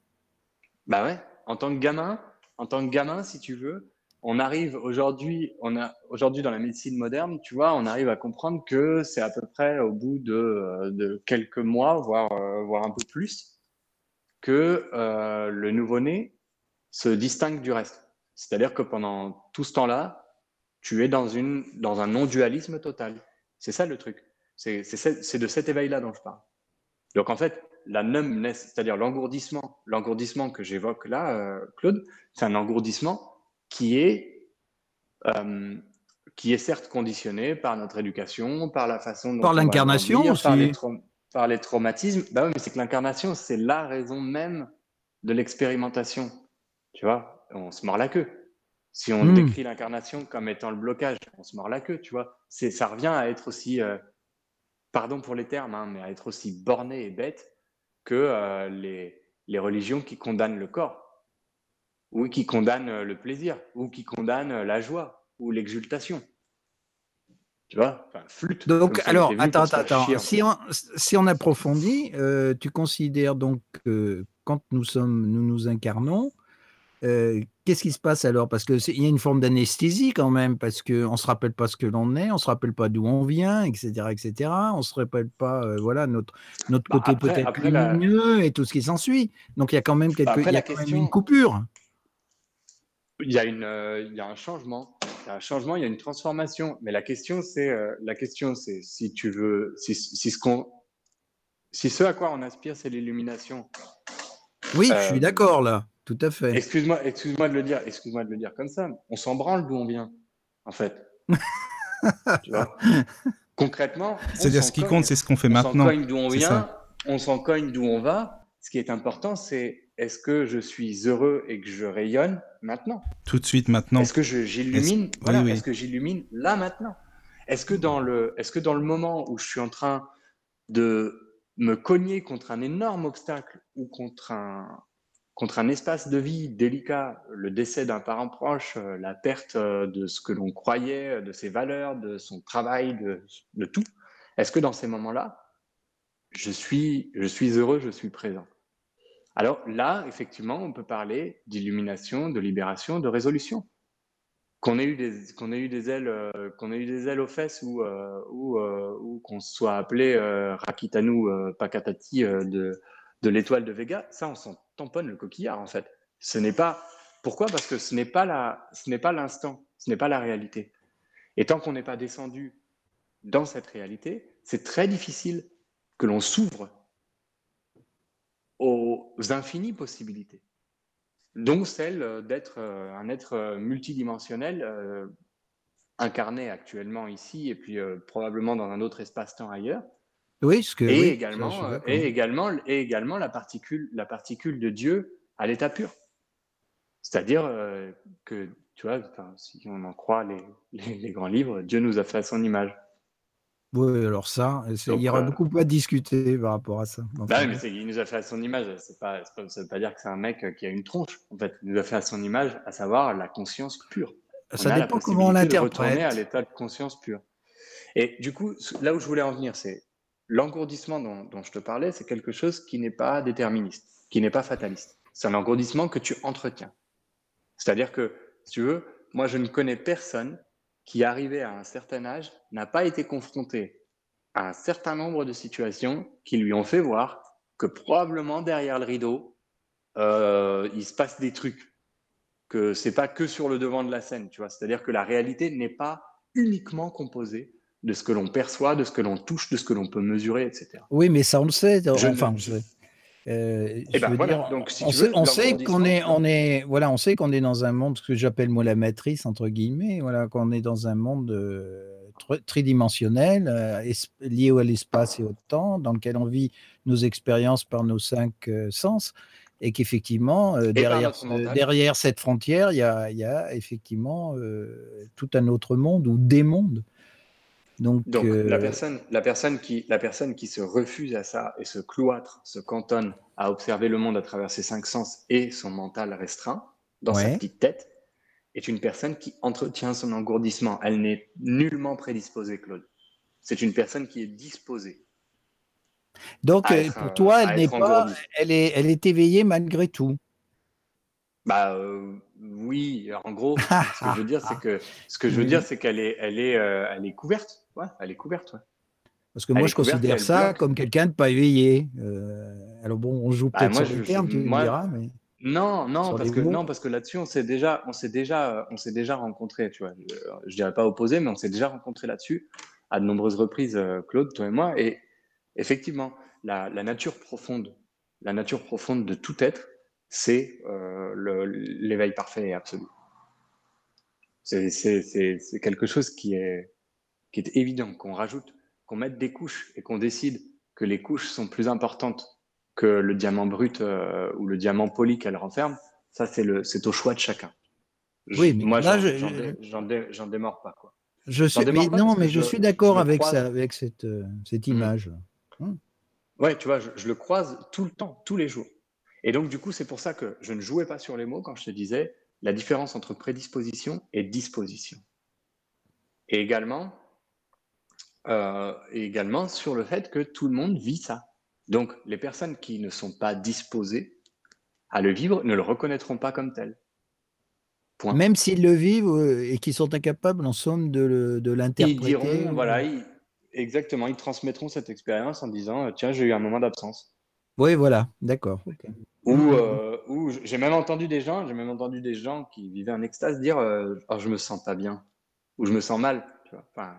Bah ouais, en tant que gamin, en tant que gamin, si tu veux, on arrive aujourd'hui, on a aujourd'hui dans la médecine moderne, tu vois, on arrive à comprendre que c'est à peu près au bout de, euh, quelques mois, voire, euh, voire un peu plus, que euh, le nouveau-né se distingue du reste. C'est-à-dire que pendant tout ce temps-là, tu es dans, une, dans un non-dualisme total. C'est ça le truc. C'est de cet éveil-là dont je parle. Donc en fait, la numbness, c'est-à-dire l'engourdissement, l'engourdissement que j'évoque là, Claude, c'est un engourdissement qui est, euh, qui est certes conditionné par notre éducation, par la façon dont par l'incarnation aussi. Par les, par les traumatismes. Bah oui, mais c'est que l'incarnation, c'est la raison même de l'expérimentation. Tu vois, on se mord la queue. Si on hmm. décrit l'incarnation comme étant le blocage, on se mord la queue, tu vois. Ça revient à être aussi, euh, pardon pour les termes, hein, mais à être aussi borné et bête que euh, les, les religions qui condamnent le corps ou qui condamne euh, le plaisir, ou qui condamne euh, la joie, ou l'exultation. Tu vois? Enfin, flûte. Donc, alors, attends, attends, Si, on, si on approfondit, euh, tu considères donc que quand nous sommes, nous nous incarnons, qu'est-ce qui se passe alors? Parce qu'il y a une forme d'anesthésie quand même, parce qu'on ne se rappelle pas ce que l'on est, on ne se rappelle pas d'où on vient, etc. etc. On ne se rappelle pas voilà, notre, notre bah, côté peut-être lumineux et tout ce qui s'ensuit. Donc il y a quand même, quelque, bah, y a quand même une coupure. Il y a une, euh, il y a un changement, il y a un changement, il y a une transformation. Mais la question, c'est, euh, la question, c'est si tu veux, si, si ce qu'on, si ce à quoi on aspire, c'est l'illumination. Oui, je suis euh, d'accord là, tout à fait. Excuse-moi, excuse-moi de le dire, excuse-moi de le dire comme ça. On s'en branle d'où on vient, en fait. [laughs] tu vois? Concrètement. C'est-à-dire, ce qui compte, c'est ce qu'on fait on maintenant. On s'en cogne d'où on vient, on s'en cogne d'où on va. Ce qui est important, c'est est-ce que je suis heureux et que je rayonne maintenant? Tout de suite maintenant. Est-ce que j'illumine voilà, Est-ce que j'illumine là maintenant? Est-ce que dans le est-ce que dans le moment où je suis en train de me cogner contre un énorme obstacle ou contre un contre un espace de vie délicat, le décès d'un parent proche, euh, la perte euh, de ce que l'on croyait, de ses valeurs, de son travail, de, tout, est-ce que dans ces moments-là, je suis, heureux, je suis présent? Alors là, effectivement, on peut parler d'illumination, de libération, de résolution. Qu'on ait eu des, ailes, euh, qu'on ait eu des ailes aux fesses ou, euh, euh, qu'on soit appelé Rakitanu Pakatati de, de l'étoile de Vega, ça, on s'en tamponne le coquillard, en fait. Ce n'est pas, pourquoi? Parce que ce n'est pas la, ce n'est pas l'instant, ce n'est pas la réalité. Et tant qu'on n'est pas descendu dans cette réalité, c'est très difficile que l'on s'ouvre aux infinies possibilités, dont celle d'être euh, un être euh, multidimensionnel euh, incarné actuellement ici et puis probablement dans un autre espace-temps ailleurs. Oui, ce que et également et également et également la particule la particule de Dieu à l'état pur. C'est-à-dire que tu vois, si on en croit les, les, grands livres, Dieu nous a fait à son image. Oui, alors ça, il y aura beaucoup à discuter par rapport à ça. Bah mais il nous a fait à son image. C'est pas, ça ne veut pas dire que c'est un mec qui a une tronche. En fait, il nous a fait à son image, à savoir la conscience pure. ça dépend comment on l'interprète. à l'état de conscience pure. Et du coup, là où je voulais en venir, c'est l'engourdissement dont, je te parlais, c'est quelque chose qui n'est pas déterministe, qui n'est pas fataliste. C'est un engourdissement que tu entretiens. C'est-à-dire que, si tu veux, moi, je ne connais personne qui, arrivé à un certain âge, n'a pas été confronté à un certain nombre de situations qui lui ont fait voir que probablement derrière le rideau, euh, il se passe des trucs, que c'est pas que sur le devant de la scène, tu vois. C'est-à-dire que la réalité n'est pas uniquement composée de ce que l'on perçoit, de ce que l'on touche, de ce que l'on peut mesurer, etc. Oui, mais ça on le sait. Je- enfin, je- euh, Eh je ben veux voilà, dire, donc si on sait, veux, on sait qu'on est, on est, voilà, on sait qu'on est dans un monde ce que j'appelle moi la matrice entre guillemets, voilà, qu'on est dans un monde euh, tr- tridimensionnel euh, lié à l'espace et au temps, dans lequel on vit nos expériences par nos cinq euh, sens, et qu'effectivement derrière, cette frontière, il y a, il y a effectivement tout un autre monde ou des mondes. Donc, Donc, euh, la, personne, la, personne qui, la personne qui se refuse à ça et se cloître, se cantonne à observer le monde à travers ses cinq sens et son mental restreint dans sa petite tête est une personne qui entretient son engourdissement. Elle n'est nullement prédisposée, Claude. C'est une personne qui est disposée. donc euh, être, pour euh, toi, à elle n'est pas, elle est, elle est éveillée malgré tout. Bah euh, oui, en gros, [laughs] ce que je veux dire, c'est que ce que je veux Oui. dire, c'est qu'elle est, elle est, euh, elle est couverte. Ouais, elle est couverte. Ouais. Parce que Elle moi, je couverte considère ça bloque. comme quelqu'un de pas éveillé. Euh, alors bon, on joue Bah, peut-être moi, sur les je- termes, tu moi- me diras, mais Non, non, parce que non, parce que là-dessus, on s'est déjà, on s'est déjà, on s'est déjà rencontrés, tu vois. Je, je dirais pas opposé, mais on s'est déjà rencontrés là-dessus à de nombreuses reprises, euh, Claude, toi et moi. Et effectivement, la, la nature profonde, la nature profonde de tout être, c'est euh, le- l'éveil parfait et absolu. C'est quelque chose qui est, qui est évident, qu'on rajoute, qu'on mette des couches et qu'on décide que les couches sont plus importantes que le diamant brut euh, ou le diamant poli qu'elle renferme, ça c'est le, c'est au choix de chacun. Je- Oui, mais moi, j'en, je- j'en dé- j'en dé- j'en démords pas quoi. je suis, mais pas non, mais je, je- suis d'accord je avec croise. ça, avec cette, euh, cette Mhm. image. Ouais, tu vois, je, je le croise tout le temps, tous les jours. Et donc du coup, c'est pour ça que je ne jouais pas sur les mots quand je te disais la différence entre prédisposition et disposition. Et également, euh, et également sur le fait que tout le monde vit ça. Donc les personnes qui ne sont pas disposées à le vivre ne le reconnaîtront pas comme tel. Point. Même s'ils le vivent euh, et qu'ils sont incapables, en somme, de, de Ils l'interpréter. diront, ou- voilà, ils- exactement, ils transmettront cette expérience en disant, euh, tiens, j'ai eu un moment d'absence. Oui, voilà, d'accord. Ou, euh, j'ai même entendu des gens, j'ai même entendu des gens qui vivaient un extase dire, euh, oh, je me sens pas bien, ou je me sens mal. Tu vois. Enfin,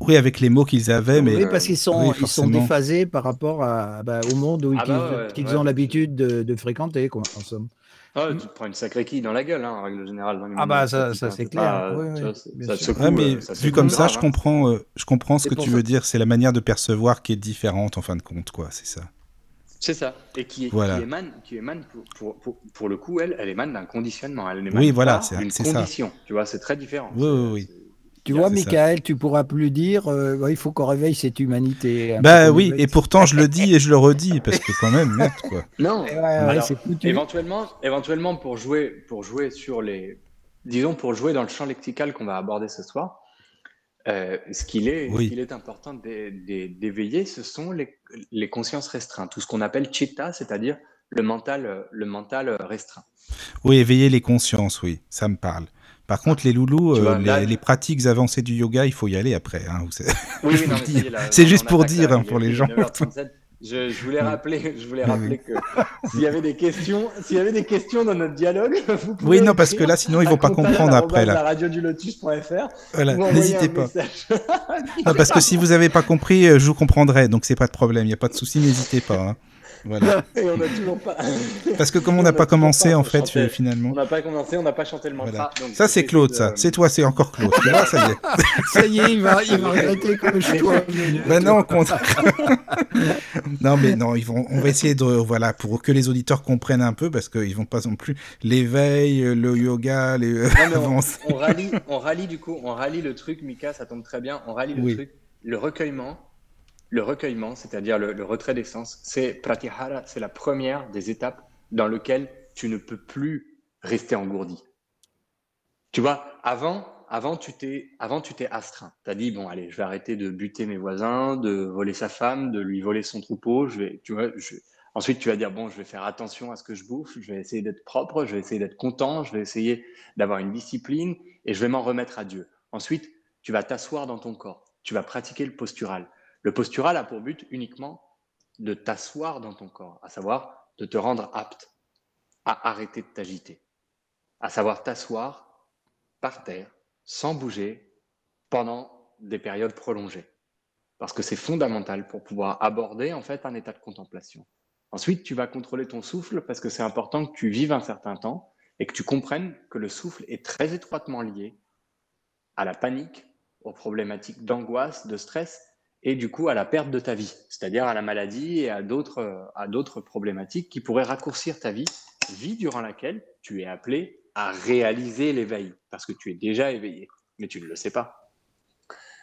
Oui, avec les mots qu'ils avaient, mais oui, parce qu'ils sont, oui, ils sont déphasés par rapport à, bah, au monde où Ah qu'ils bah ouais, qu'ils ouais. ont l'habitude de, de fréquenter, quoi, en somme. ah, tu te prends une sacrée quille dans la gueule, hein, en règle générale. dans Ah bah, ça- ça, c'est clair. pas, vois, ça secoue, Ouais, mais euh, ça vu comme ça, grave, je hein. comprends, euh, je comprends ce que tu ça. veux dire. C'est la manière de percevoir qui est différente en fin de compte, quoi. C'est ça. C'est ça. Et qui, Voilà. qui émane, qui émane pour, pour, pour, pour le coup, elle, elle émane d'un conditionnement. Elle émane Oui, voilà, c'est- ça. condition. Tu vois, c'est très différent. Oui, oui, oui. Tu vois, c'est ça. Michael, tu pourras plus dire euh, il faut qu'on réveille cette humanité. un Bah oui, et pourtant je le dis et je le redis [laughs] parce que quand même, merde, quoi. [laughs] Non, Ouais, ouais, Alors. Éventuellement, éventuellement pour jouer, pour jouer sur les, disons pour jouer dans le champ lexical qu'on va aborder ce soir, euh, ce qu'il est, Oui. est important d'é- d'é- d'éveiller, ce sont les, les consciences restreintes, tout ce qu'on appelle chitta, c'est-à-dire le mental, le mental restreint. Oui, éveiller les consciences, oui, ça me parle. Par contre, les loulous, euh, vois, les, là- les pratiques avancées du yoga, il faut y aller après. Hein. Oui, [laughs] oui, C'est juste pour dire, hein, pour les gens. 9h37. Je, je voulais rappeler, je voulais rappeler que s'il y avait des questions, s'il y avait des questions dans notre dialogue, [laughs] vous pouvez Oui, non, parce que là, sinon, ils vont pas comprendre après, là. la radiodulotus.fr Voilà, ou envoyer n'hésitez pas. Non, parce que si vous avez pas compris, euh, je vous comprendrai, donc c'est pas de problème, il n'y a pas de souci, n'hésitez pas. hein. Voilà. [laughs] Et on n'a toujours pas. [laughs] Parce que comme on On n'a pas commencé, pas en fait, euh, On finalement. n'a pas commencé, on n'a pas chanté le mantra. Voilà. donc Ça, c'est Claude, de- ça. C'est toi, c'est encore Claude. Ça y est. [laughs] Ça y est, il va, il va regretter comme je toi. Ben non, au contraire. non, mais non, ils vont, on va essayer de, voilà, pour que les auditeurs comprennent un peu, parce qu'ils vont pas non plus l'éveil, le yoga, les. Non, mais on, on rallie, on rallie du coup, on rallie le truc, Mika, ça tombe très bien. On rallie le Oui. truc, le recueillement, le recueillement, c'est-à-dire le, retrait des sens. C'est pratihara, c'est la première des étapes dans lequel tu ne peux plus rester engourdi. Tu vois, avant, avant, tu t'es, avant, tu t'es astreint. Tu as dit, bon, allez, je vais arrêter de buter mes voisins, de voler sa femme, de lui voler son troupeau. Je vais, tu vois, Ensuite, tu vas dire, bon, je vais faire attention à ce que je bouffe, je vais essayer d'être propre, je vais essayer d'être content, je vais essayer d'avoir une discipline et je vais m'en remettre à Dieu. Ensuite, tu vas t'asseoir dans ton corps, tu vas pratiquer le postural. Le postural a pour but uniquement de t'asseoir dans ton corps, à savoir de te rendre apte à arrêter de t'agiter, à savoir t'asseoir par terre, sans bouger, pendant des périodes prolongées. Parce que c'est fondamental pour pouvoir aborder en fait un état de contemplation. Ensuite, tu vas contrôler ton souffle parce que c'est important que tu vives un certain temps et que tu comprennes que le souffle est très étroitement lié à la panique, aux problématiques d'angoisse, de stress et du coup à la perte de ta vie, c'est-à-dire à la maladie et à d'autres, à d'autres problématiques qui pourraient raccourcir ta vie, vie durant laquelle tu es appelé à réaliser l'éveil parce que tu es déjà éveillé, mais tu ne le sais pas.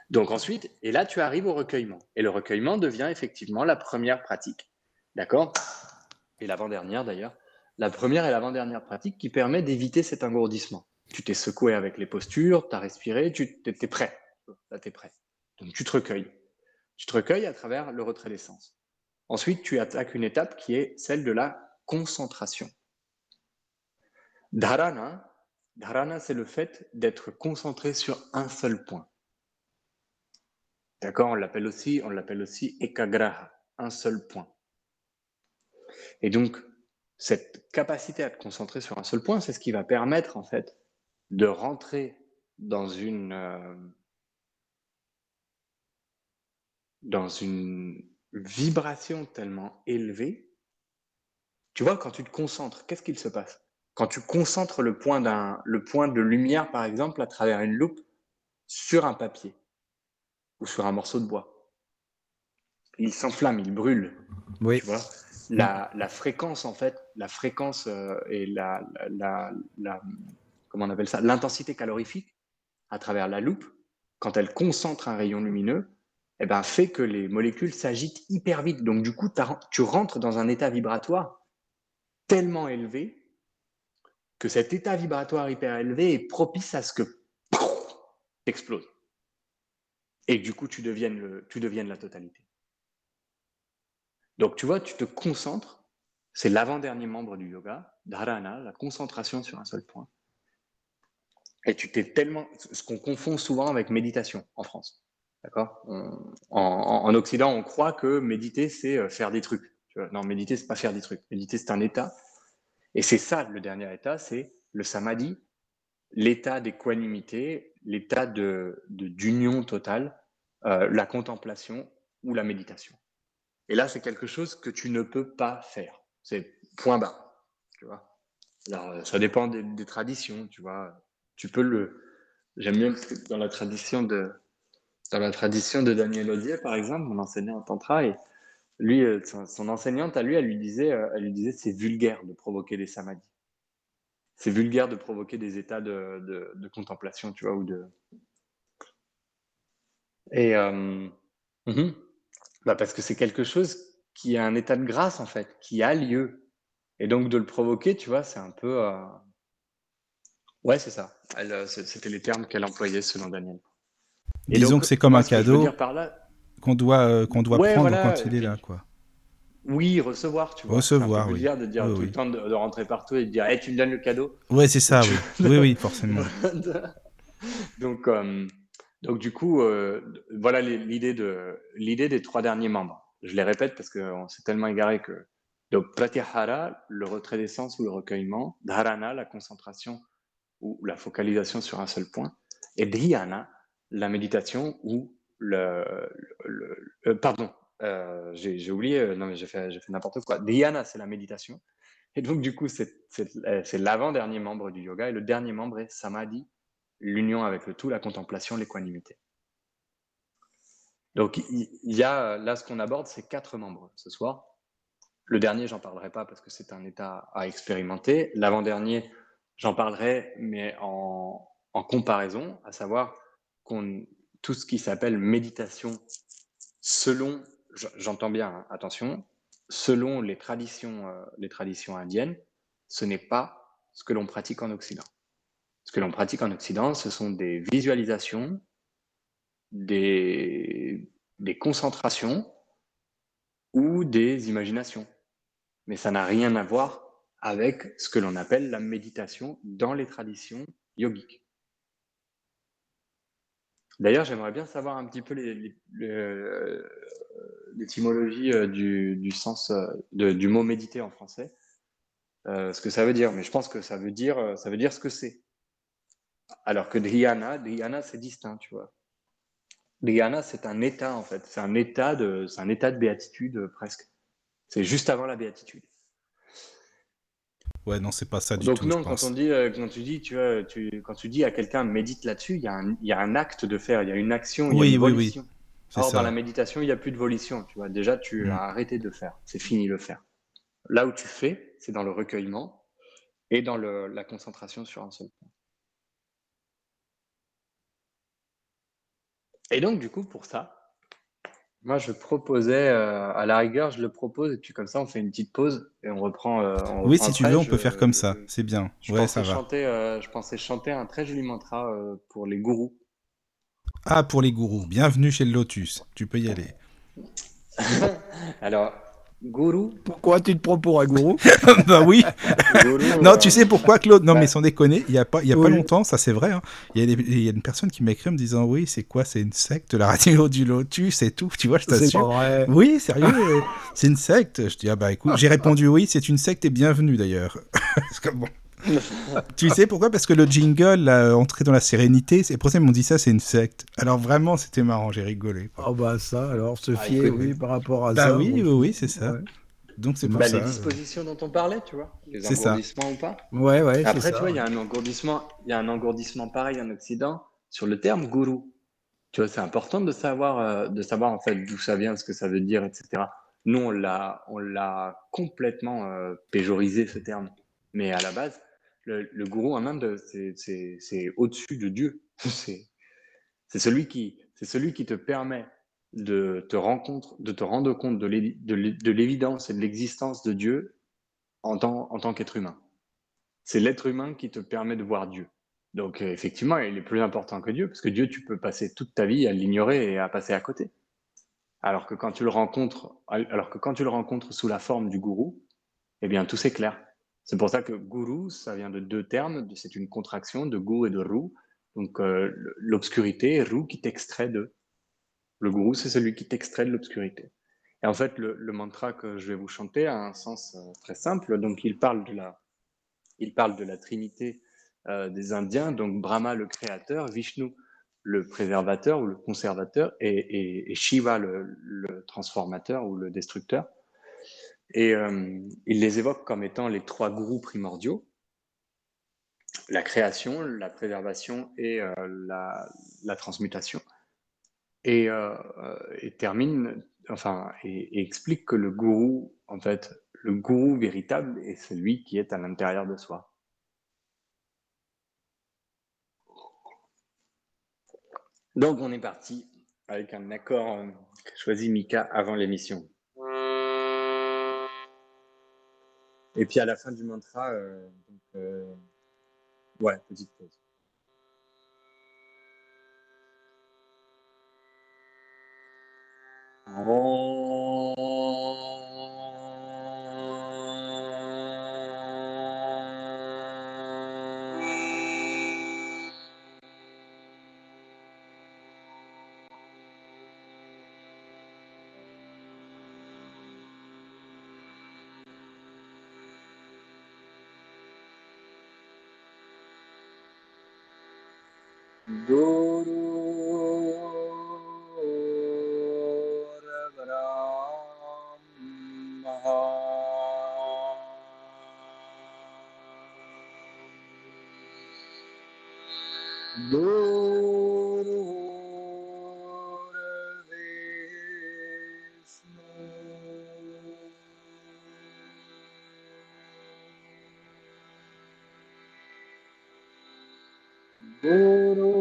Donc ensuite, et là tu arrives au recueillement. Et le recueillement devient effectivement la première pratique D'accord? Et l'avant-dernière d'ailleurs. La première et l'avant-dernière pratique qui permet d'éviter cet engourdissement. Tu t'es secoué avec les postures, tu as respiré, tu es prêt. Là, tu es prêt. Donc tu te recueilles. Tu te recueilles à travers le retrait d'essence. Ensuite, tu attaques une étape qui est celle de la concentration. Dharana, dharana c'est le fait d'être concentré sur un seul point. D'accord On l'appelle aussi, on l'appelle aussi ekagraha, un seul point. Et donc, cette capacité à te concentrer sur un seul point, c'est ce qui va permettre, en fait, de rentrer dans une, euh, dans une vibration tellement élevée. Tu vois, quand tu te concentres, qu'est-ce qu'il se passe? Quand tu concentres le point, d'un, le point de lumière, par exemple, à travers une loupe sur un papier ou sur un morceau de bois, il s'enflamme, il brûle. Oui. Tu vois? La, fréquence, en fait, la fréquence euh, et la, la, comment on appelle ça, l'intensité calorifique à travers la loupe, quand elle concentre un rayon lumineux, eh ben, fait que les molécules s'agitent hyper vite. Donc, du coup, tu rentres dans un état vibratoire tellement élevé que cet état vibratoire hyper élevé est propice à ce que explose. Et du coup, tu deviennes, le, tu deviennes la totalité. Donc, tu vois, tu te concentres. C'est l'avant-dernier membre du yoga, dharana, la concentration sur un seul point. Et tu t'es tellement. Ce qu'on confond souvent avec méditation en France. D'accord? En, Occident, on croit que méditer, c'est euh, faire des trucs. non, méditer, c'est pas faire des trucs. Méditer, c'est un état. Et c'est ça, le dernier état, c'est le samadhi, l'état d'équanimité, l'état d'union de, d'union totale, euh, la contemplation ou la méditation. Et là, c'est quelque chose que tu ne peux pas faire. C'est point bas. Tu vois? Alors, euh, ça dépend des, traditions, tu vois. Tu peux le. J'aime bien dans la tradition de dans la tradition de Daniel Odier, par exemple, mon enseignant en tantra, et lui, euh, son, enseignante à lui, elle lui disait, euh, elle lui disait, c'est vulgaire de provoquer des samadhis. C'est vulgaire de provoquer des états de, contemplation, tu vois, ou de. Et euh, mhm. Bah parce que c'est quelque chose qui a un état de grâce, en fait, qui a lieu. Et donc, de le provoquer, tu vois, c'est un peu. Euh, ouais, c'est ça. Euh, c'était les termes qu'elle employait selon Daniel. Disons que c'est comme un cadeau qu'on doit, euh, qu'on doit prendre quand il est là, quoi. Oui, recevoir, tu vois. Recevoir, oui. de dire tout le temps de, rentrer partout et de dire, hey, tu me donnes le cadeau. Ouais, c'est ça, [laughs] oui. oui, oui, forcément. [laughs] donc, donc du coup, euh, voilà l'idée de l'idée des trois derniers membres. Je les répète parce qu'on s'est tellement égaré que donc pratyahara, le retrait d'essence ou le recueillement, dharana, la concentration ou la focalisation sur un seul point, et dhyana, la méditation ou le, euh, pardon, euh, j'ai oublié, non mais j'ai fait, n'importe quoi. Dhyana, c'est la méditation. Et donc, du coup, c'est l'avant-dernier membre du yoga. Et le dernier membre est samadhi, l'union avec le tout, la contemplation, l'équanimité. Donc il y a là ce qu'on aborde, c'est quatre membres ce soir. Le dernier, j'en parlerai pas parce que c'est un état à expérimenter. L'avant-dernier, j'en parlerai, mais en, comparaison, à savoir tout ce qui s'appelle méditation selon, j'entends bien, hein, attention, selon les traditions, euh, les traditions indiennes, ce n'est pas ce que l'on pratique en Occident. ce que l'on pratique en Occident, ce sont des visualisations, des concentrations ou des imaginations. Mais ça n'a rien à voir avec ce que l'on appelle la méditation dans les traditions yogiques. D'ailleurs, j'aimerais bien savoir un petit peu l'étymologie euh, du, sens euh, du mot méditer en français, euh, ce que ça veut dire. Mais je pense que ça veut dire, ça veut dire ce que c'est. Alors que dhyana, dhyana c'est distinct, tu vois. Dhyana, c'est un état en fait, c'est un état de, c'est un état de béatitude presque. C'est juste avant la béatitude. Ouais, non, c'est pas ça du Donc tout. non, quand on dit, euh, quand tu dis, tu vois, tu, quand tu dis à quelqu'un médite là-dessus, il y, a un, il y a un acte de faire, il y a une action, il y a une volition. Or, dans la méditation, il n'y a plus de volition. Tu vois, déjà, tu mm. as arrêté de faire. C'est fini le faire. Là où tu fais, c'est dans le recueillement et dans le, la concentration sur un seul point. Et donc, du coup, pour ça, moi, je proposais, euh, à la rigueur, je le propose, et puis comme ça, on fait une petite pause et on reprend. Euh, oui, si tu veux, on peut faire comme ça, c'est bien. Je, ouais, chanter, euh, je pensais chanter un très joli mantra pour les gourous. Ah, pour les gourous, bienvenue chez le Lotus, tu peux y aller. [laughs] Alors, Gourou. Pourquoi tu te prends pour un gourou [laughs] Bah oui. [laughs] non, tu sais pourquoi, Claude? Non, mais bah. sans déconner, il y a pas, il y a pas longtemps, ça c'est vrai. Hein. Il y, a une personne qui m'a écrit en me disant oui, c'est quoi C'est une secte, la radio du Lotus et tout. Tu vois, je t'assure. vrai. Oui, sérieux, c'est une secte. Je dis ah bah écoute, [laughs] j'ai répondu oui, c'est une secte et bienvenue d'ailleurs. bon [laughs] tu sais pourquoi? Parce que le jingle, a entré dans la sérénité, c'est pour ça qu'ils m'ont dit ça, c'est une secte. Alors vraiment, c'était marrant, j'ai rigolé. Oh bah ça, alors se ah, fier, oui, par rapport à bah ça. oui, oui, oui, c'est ça. Donc c'est pour bah, ça. Les dispositions dont on parlait, tu vois, les engourdissements ou pas? Ouais, ouais. Après, tu vois, il y a un engourdissement, il y a un engourdissement pareil en Occident sur le terme gourou. Tu vois, c'est important de savoir, euh, de savoir en fait d'où ça vient, ce que ça veut dire, etc. Nous, on l'a, on l'a complètement euh, péjorisé ce terme. Mais à la base, le, gourou en Inde, c'est au-dessus de Dieu. [laughs] c'est celui, qui, celui qui te permet de te, de te rendre compte de l'évidence et de l'existence de Dieu en tant, en tant qu'être humain. C'est l'être humain qui te permet de voir Dieu. Donc effectivement, il est plus important que Dieu, parce que Dieu, tu peux passer toute ta vie à l'ignorer et à passer à côté. Alors que quand tu le rencontres, alors que quand tu le rencontres sous la forme du gourou, eh bien tout s'éclaire. C'est pour ça que guru, ça vient de deux termes, c'est une contraction de gu et de ru. Donc euh, l'obscurité, ru qui t'extrait de. Le gourou, c'est celui qui t'extrait de l'obscurité. Et en fait, le, mantra que je vais vous chanter a un sens euh, très simple. Donc il parle de la, il parle de la trinité euh, des Indiens, donc Brahma le créateur, Vishnu le préservateur ou le conservateur, et, Shiva le transformateur ou le destructeur. Et euh, il les évoque comme étant les trois gourous primordiaux la création, la préservation et euh, la, transmutation. Et, euh, termine, enfin, et, explique que le gourou, en fait, le gourou véritable est celui qui est à l'intérieur de soi. Donc on est parti avec un accord choisi Mika avant l'émission. Et puis à la fin du mantra, euh, donc, euh, ouais, petite pause. Oh. Guru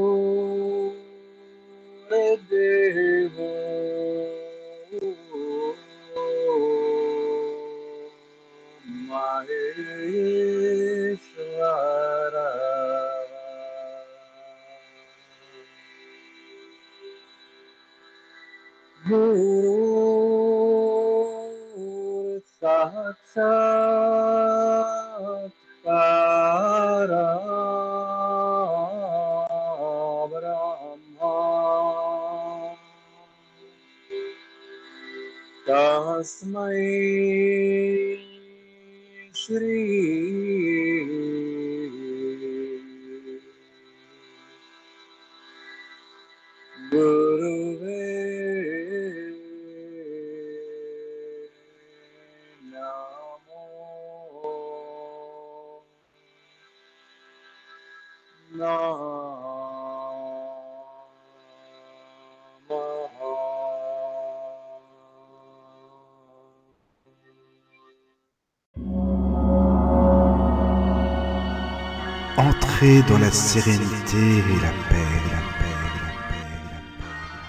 Entrez dans la sérénité et la paix, la paix, la paix, la paix.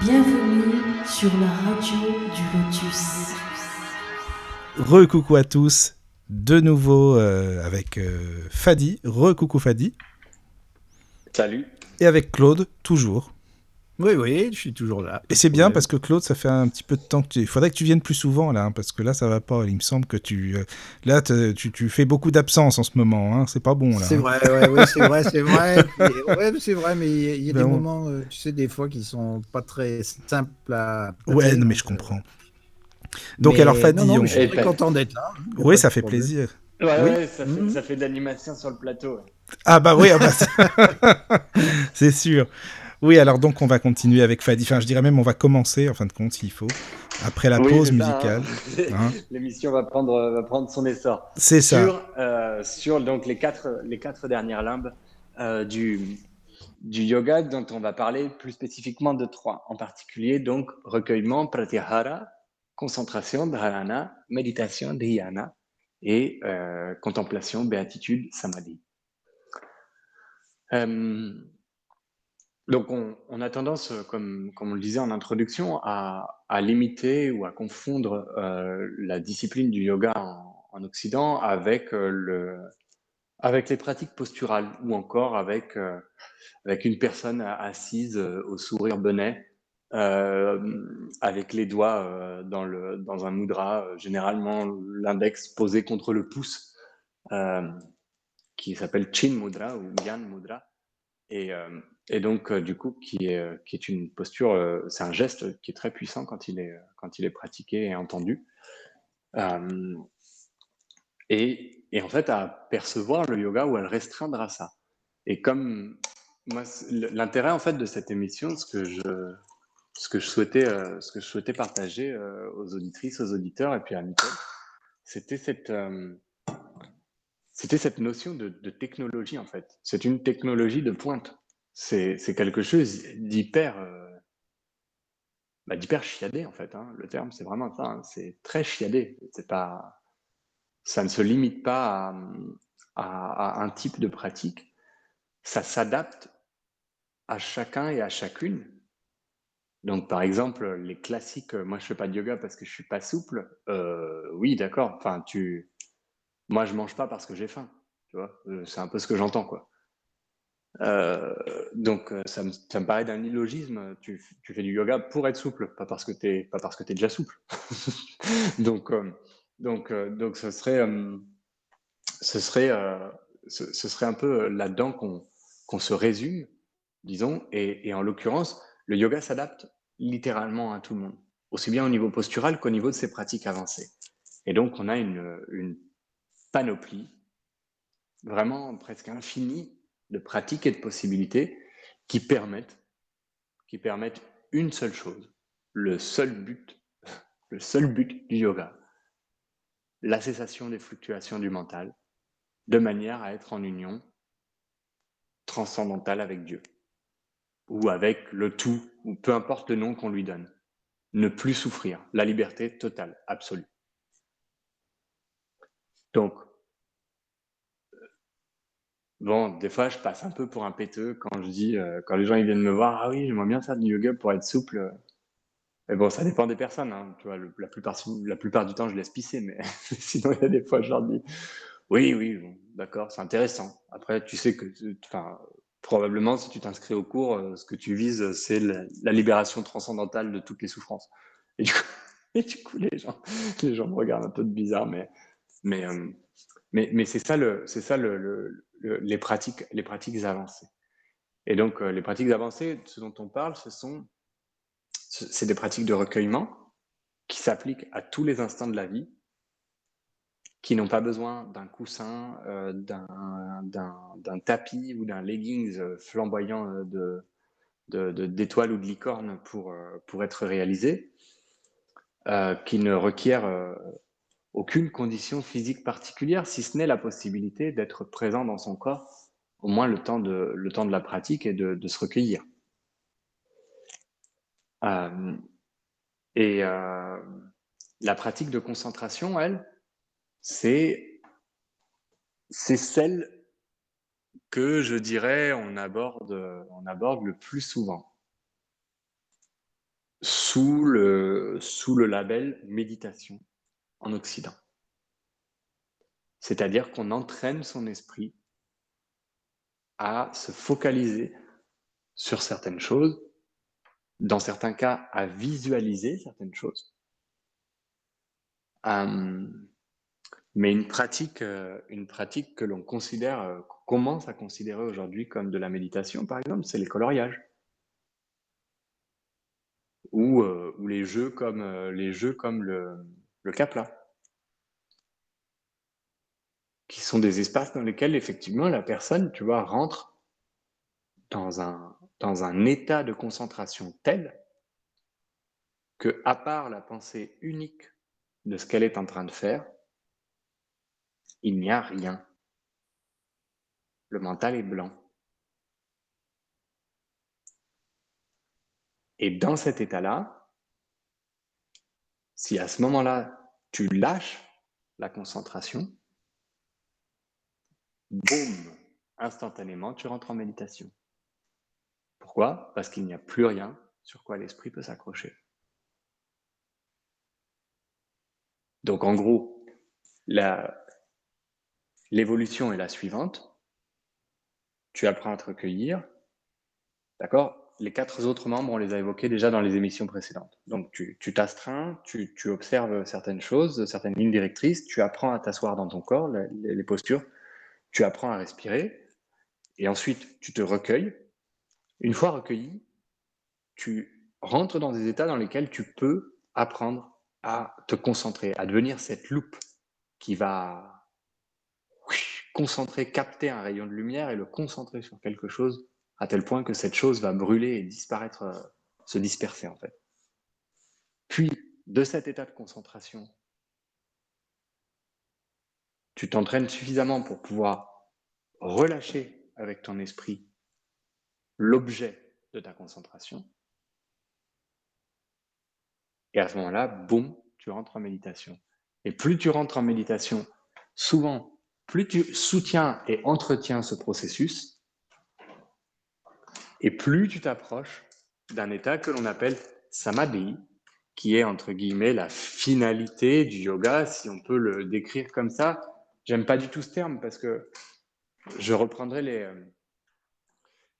Bienvenue sur la radio du Lotus. Re-coucou à tous, de nouveau euh, avec euh, Fadi, re-coucou Fadi, Salut. et avec Claude, toujours. Oui, oui, je suis toujours là. Et c'est bien parce que Claude, ça fait un petit peu de temps que tu... Il faudrait que tu viennes plus souvent là, hein, parce que là, ça va pas. Il me semble que tu... euh, Là, tu, tu fais beaucoup d'absence en ce moment, hein. c'est pas bon là. C'est hein. vrai, ouais, ouais, c'est vrai, c'est vrai. [laughs] Ouais, c'est vrai, mais il y a, il y a Ben des on- moments, euh, tu sais, des fois qui sont pas très simples à. Ouais, non, mais je comprends. Donc alors Fadi, on- je suis très content d'être là. hein, oui, ça fait problème. plaisir. Ouais, Oui. ouais, ça, fait, Mhm. ça fait de l'animation sur le plateau. Ah bah oui, ah bah, [laughs] c'est sûr. Oui, alors donc on va continuer avec Fadi. Enfin, je dirais même on va commencer, en fin de compte, s'il faut, après la Oui, pause musicale. hein. hein. [laughs] L'émission va prendre, va prendre son essor. C'est ça. Sur, euh, sur donc les quatre, les quatre dernières limbes euh, du, du yoga dont on va parler plus spécifiquement de trois. En particulier, donc, recueillement, pratyahara, concentration, dharana, méditation, dhyana et euh, contemplation, béatitude, samadhi. Euh, donc, on, on a tendance, euh, comme, comme on le disait en introduction, à, à limiter ou à confondre euh, la discipline du yoga en, en Occident avec, euh, le, avec les pratiques posturales ou encore avec, euh, avec une personne assise euh, au sourire euh, avec les doigts dans, le, dans un mudra, généralement l'index posé contre le pouce, qui s'appelle Chin Mudra ou Gyan Mudra. Et, et donc, euh, du coup, qui est, euh, une posture, euh, c'est un geste qui est très puissant quand il est, quand il est pratiqué et entendu. Et, et en fait, à percevoir le yoga ou à le restreindre à ça. Et comme moi, l'intérêt en fait de cette émission, ce que je, ce que je souhaitais, ce que je souhaitais partager aux auditrices, aux auditeurs et puis à Nicole, c'était cette, c'était cette notion de, de technologie en fait. C'est une technologie de pointe. C'est quelque chose d'hyper euh, bah, d'hyper chiadé en fait. hein. Le terme, c'est vraiment ça. hein. C'est très chiadé. C'est pas, ça ne se limite pas à, un type de pratique. Ça s'adapte à chacun et à chacune. Donc, par exemple, les classiques, euh, moi je fais pas de yoga parce que je suis pas souple. Euh, oui, d'accord. Enfin, tu, moi je mange pas parce que j'ai faim. Tu vois, c'est un peu ce que j'entends, quoi. Euh, donc, euh, ça me, paraît d'un illogisme. Tu, tu fais du yoga pour être souple, pas parce que t'es, pas parce que t'es déjà souple. [laughs] donc, euh, donc, donc, ce serait, ce serait, ce, serait un peu là-dedans qu'on qu'on se résume, disons. Et, en l'occurrence, le yoga s'adapte littéralement à tout le monde, aussi bien au niveau postural qu'au niveau de ses pratiques avancées. Et donc, on a une panoplie vraiment presque infinie de pratiques et de possibilités qui permettent, une seule chose, le seul but, [laughs] le seul but du yoga, la cessation des fluctuations du mental, de manière à être en union transcendantale avec Dieu, ou avec le tout, ou peu importe le nom qu'on lui donne. Ne plus souffrir, la liberté totale, absolue. Donc, Bon, des fois, je passe un peu pour un péteux quand je dis, euh, quand les gens ils viennent me voir, ah oui, j'aimerais bien faire du yoga pour être souple. Mais bon, ça dépend des personnes. Hein. Tu vois, la, plupart, du temps, je laisse pisser, mais [laughs] sinon, il y a des fois, je leur dis, oui, oui, d'accord, c'est intéressant. Après, tu sais que, enfin, probablement, si tu t'inscris au cours, euh, ce que tu vises, c'est la, libération transcendantale de toutes les souffrances. Et du coup, [laughs] Et du coup, les gens, les gens me regardent un peu de bizarre, mais, mais, euh, mais, c'est ça, les, pratiques, avancées. Et donc, euh, les pratiques avancées, ce dont on parle, ce sont c'est des pratiques de recueillement qui s'appliquent à tous les instants de la vie, qui n'ont pas besoin d'un coussin, euh, d'un tapis ou d'un leggings flamboyant de, d'étoiles ou de licornes pour, pour être réalisés, euh, qui ne requiert euh, aucune condition physique particulière, si ce n'est la possibilité d'être présent dans son corps au moins le temps de, la pratique et de, se recueillir. Euh, et la pratique de concentration, elle, c'est c'est celle que je dirais on aborde, on aborde le plus souvent sous le, sous le label méditation en Occident. C'est-à-dire qu'on entraîne son esprit à se focaliser sur certaines choses, dans certains cas à visualiser certaines choses. Euh, mais une pratique, euh, une pratique que l'on considère, euh, commence à considérer aujourd'hui comme de la méditation, par exemple, c'est les coloriages ou, ou les jeux comme, les jeux comme le, le Capla, qui sont des espaces dans lesquels effectivement la personne, tu vois, rentre dans un, dans un état de concentration tel que, à part la pensée unique de ce qu'elle est en train de faire, il n'y a rien. Le mental est blanc. Et dans cet état-là, si à ce moment-là, tu lâches la concentration, boum, instantanément, tu rentres en méditation. Pourquoi? Parce qu'il n'y a plus rien sur quoi l'esprit peut s'accrocher. Donc en gros, l'évolution est la suivante. Tu apprends à te recueillir, d'accord? Les quatre autres membres, on les a évoqués déjà dans les émissions précédentes. Donc, tu t'astreins, tu, tu, observes certaines choses, certaines lignes directrices, tu apprends à t'asseoir dans ton corps, les, postures, tu apprends à respirer, et ensuite, tu te recueilles. Une fois recueilli, tu rentres dans des états dans lesquels tu peux apprendre à te concentrer, à devenir cette loupe qui va concentrer, capter un rayon de lumière et le concentrer sur quelque chose à tel point que cette chose va brûler et disparaître, euh, se disperser en fait. Puis, de cet état de concentration, tu t'entraînes suffisamment pour pouvoir relâcher avec ton esprit l'objet de ta concentration. Et à ce moment-là, boum, tu rentres en méditation. Et plus tu rentres en méditation, souvent, plus tu soutiens et entretiens ce processus, et plus tu t'approches d'un état que l'on appelle samadhi, qui est entre guillemets la finalité du yoga, si on peut le décrire comme ça. J'aime pas du tout ce terme parce que je reprendrai les, euh,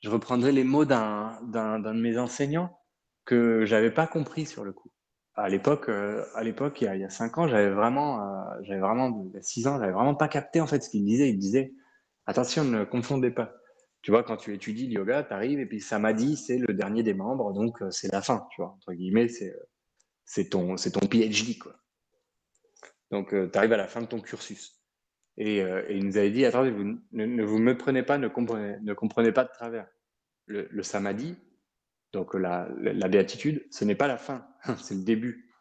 je reprendrai les mots d'un de mes enseignants que j'avais pas compris sur le coup. À l'époque, euh, à l'époque, il, y a cinq ans, j'avais vraiment, euh, j'avais vraiment, six ans, j'avais vraiment pas capté en fait ce qu'il disait. Il disait, attention, ne confondez pas. Tu vois, quand tu étudies le yoga, tu arrives et puis samadhi, c'est le dernier des membres, donc euh, c'est la fin, tu vois, entre guillemets, c'est, euh, ton, ton PhD, quoi. Donc, euh, tu arrives à la fin de ton cursus. Et, il nous avait dit, attendez, vous, ne, vous me prenez pas, ne comprenez, ne comprenez pas de travers. Le, samadhi, donc la, béatitude, ce n'est pas la fin, [laughs] c'est le début.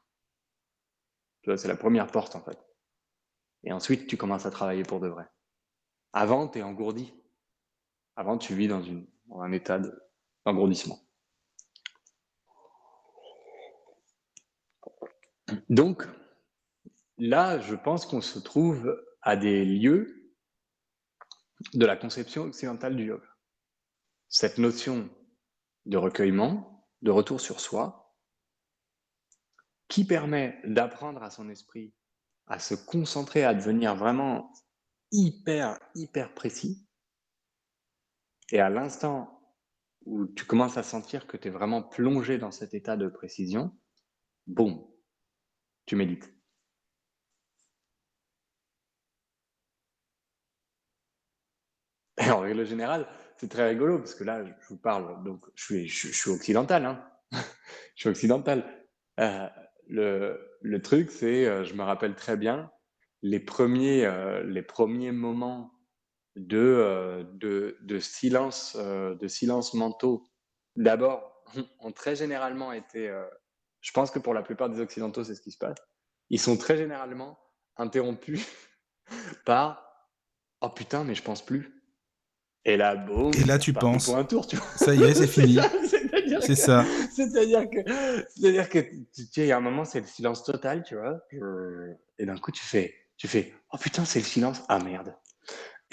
C'est la première porte, en fait. Et ensuite, tu commences à travailler pour de vrai. Avant, tu es engourdi. Avant, tu vis dans, un état d'engourdissement. Donc, là, je pense qu'on se trouve à des lieux de la conception occidentale du yoga. Cette notion de recueillement, de retour sur soi, qui permet d'apprendre à son esprit à se concentrer, à devenir vraiment hyper, hyper précis, et à l'instant où tu commences à sentir que tu es vraiment plongé dans cet état de précision, boum, tu médites Et en règle générale, c'est très rigolo parce que là, je vous parle, donc je suis, je, suis occidental, hein. [laughs] je suis occidental. Euh, le, truc, c'est, euh, je me rappelle très bien, les premiers, euh, les premiers moments de, de, de, silence, de silence mentaux, d'abord, [laughs] ont très généralement été, je pense que pour la plupart des Occidentaux, c'est ce qui se passe, ils sont très généralement interrompus [laughs] par « Oh putain, mais je pense plus ». Et là, boum. Et là, tu penses. Pour un tour, tu vois. Ça y est, c'est fini. [laughs] c'est ça. C'est-à-dire que, c'est-à-dire que, tu il y a un moment, c'est le silence total, tu vois. Et d'un coup, tu fais, tu fais, oh putain, c'est le silence. Ah merde.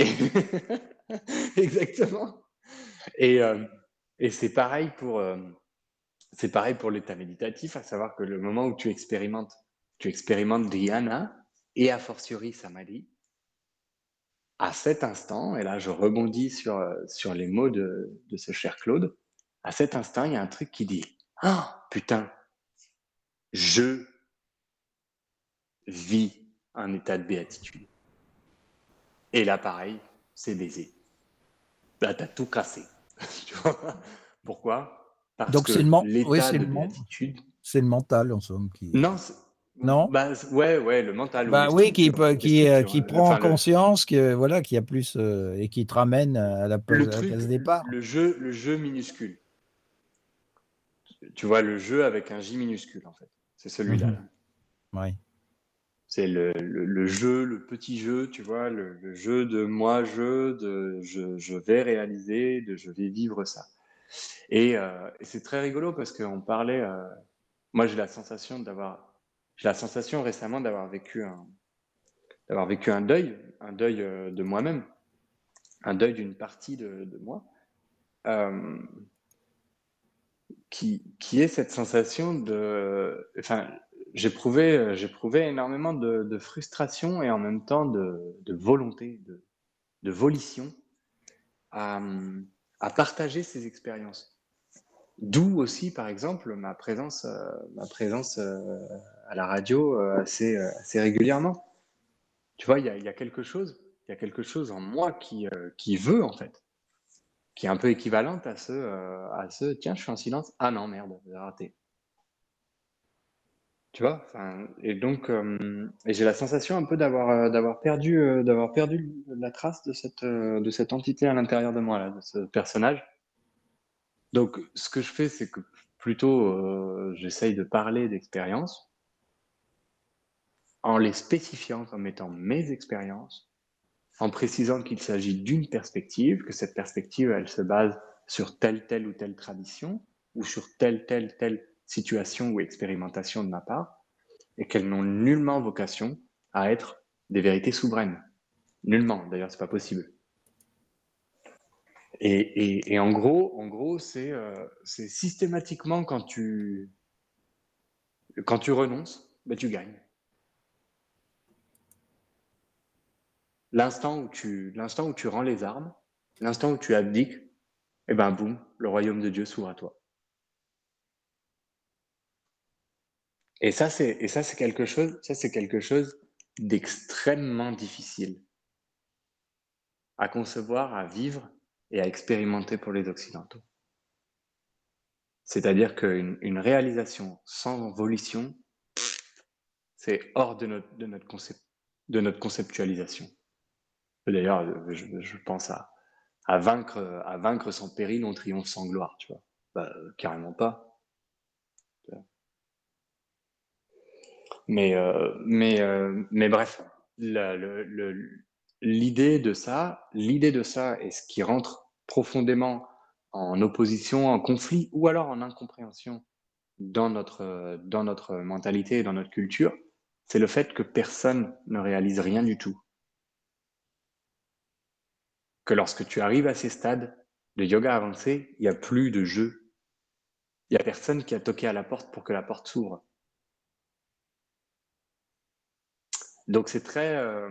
[laughs] Exactement. Et, euh, et c'est pareil pour, euh, c'est pareil pour l'état méditatif, à savoir que le moment où tu expérimentes, tu expérimentes et a fortiori Samadhi, à cet instant, et là je rebondis sur, euh, les mots de ce cher Claude, à cet instant, il y a un truc qui dit Ah, putain, je vis un état de béatitude. Et là, pareil, c'est baisé. Là, t'as tout cassé. [laughs] tu vois? Pourquoi? Parce Donc, que l'état de béatitude. C'est le mental, en somme. Qui... Non, non? Bah, Ouais, ouais, le mental. Bah, oui, qui, qui, euh, qui prend conscience que, voilà, qu'il y a plus euh, et qui te ramène à la, place, case départ. Le jeu, le jeu minuscule. Tu vois, le jeu avec un J minuscule, en fait. C'est celui-là. Mhm. Oui. C'est le, le, jeu, le petit jeu, tu vois, le, jeu de moi, je, de je, je, vais réaliser, de je vais vivre ça. Et, euh, c'est très rigolo parce qu'on parlait. moi, j'ai la sensation d'avoir j'ai la sensation récemment d'avoir vécu un, d'avoir vécu un deuil, un deuil euh, de moi-même, un deuil d'une partie de, moi, euh, qui, qui est cette sensation de, enfin, j'éprouvais, j'éprouvais énormément de, frustration et en même temps de, volonté, de, volition à, partager ces expériences. D'où aussi, par exemple, ma présence, euh, ma présence euh, à la radio euh, assez, assez régulièrement. Tu vois, il y y a, quelque chose, il y a quelque chose en moi qui, qui veut en fait, qui est un peu équivalente à ce, à ce, tiens, je suis en silence. Ah non, merde, j'ai raté. Tu vois, et donc, et j'ai la sensation un peu d'avoir d'avoir perdu d'avoir perdu la trace de cette entité à l'intérieur de moi là, de ce personnage. Donc, ce que je fais, c'est que plutôt, euh, j'essaye de parler d'expériences en les spécifiant comme étant mes expériences, en précisant qu'il s'agit d'une perspective, que cette perspective, elle se base sur telle, telle ou telle tradition, ou sur telle, telle, telle situation ou expérimentation de ma part, et qu'elles n'ont nullement vocation à être des vérités souveraines. Nullement, d'ailleurs, c'est pas possible. Et, en gros, gros, euh, c'est systématiquement quand tu renonces, ben tu gagnes. L'instant où tu où tu rends les armes, l'instant où tu abdiques, et eh ben boum, le royaume de Dieu s'ouvre à toi. Et ça c'est et ça c'est quelque chose, ça c'est quelque chose d'extrêmement difficile à concevoir, à vivre et à expérimenter pour les Occidentaux. C'est-à-dire qu'une une réalisation sans volition, c'est hors de notre, de, notre concept, de notre conceptualisation. D'ailleurs, je, pense à, à, vaincre, à vaincre sans péril, on triomphe sans gloire, tu vois. Bah, carrément pas. Mais, euh, mais, euh, mais bref, l'idée de ça, l'idée de ça et ce qui rentre profondément en opposition, en conflit ou alors en incompréhension dans notre, dans notre mentalité et dans notre culture, c'est le fait que personne ne réalise rien du tout. Que lorsque tu arrives à ces stades de yoga avancé, il n'y a plus de jeu. Il n'y a personne qui a toqué à la porte pour que la porte s'ouvre. Donc c'est très... Euh,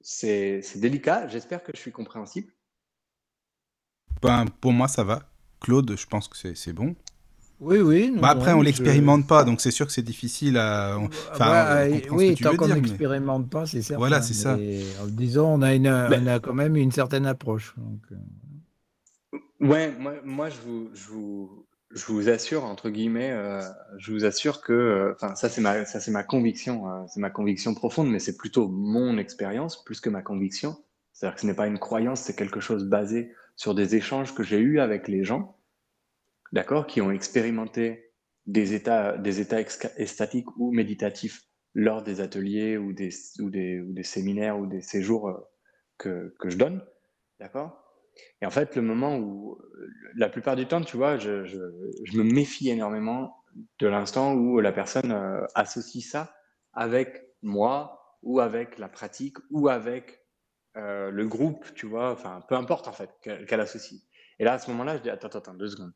c'est délicat, j'espère que je suis compréhensible. Ben, pour moi, ça va. Claude, je pense que c'est bon. Oui, oui. bah après, on l'expérimente pas, donc c'est sûr que c'est difficile à. Enfin, oui, tant qu'on n'expérimente pas, c'est certain. Voilà, c'est ça. disons, on a, une, on a quand même une certaine approche. Donc... Euh. Ouais, moi, moi je, vous, je, vous, je vous assure, entre guillemets, euh, je vous assure que. Euh, enfin, ça, c'est ma, ça, c'est ma conviction. c'est ma conviction profonde, mais c'est plutôt mon expérience plus que ma conviction. C'est-à-dire que ce n'est pas une croyance, c'est quelque chose basé sur des échanges que j'ai eus avec les gens d'accord, qui ont expérimenté des états, des états extatiques ou méditatifs lors des ateliers ou des, ou des, ou des séminaires ou des séjours euh, que, que je donne, d'accord Et en fait, le moment où, la plupart du temps, tu vois, je, me méfie énormément de l'instant où la personne euh, associe ça avec moi ou avec la pratique ou avec euh, le groupe, tu vois, enfin, peu importe en fait qu'elle associe. Et là, à ce moment-là, je dis, attends, attends, deux secondes.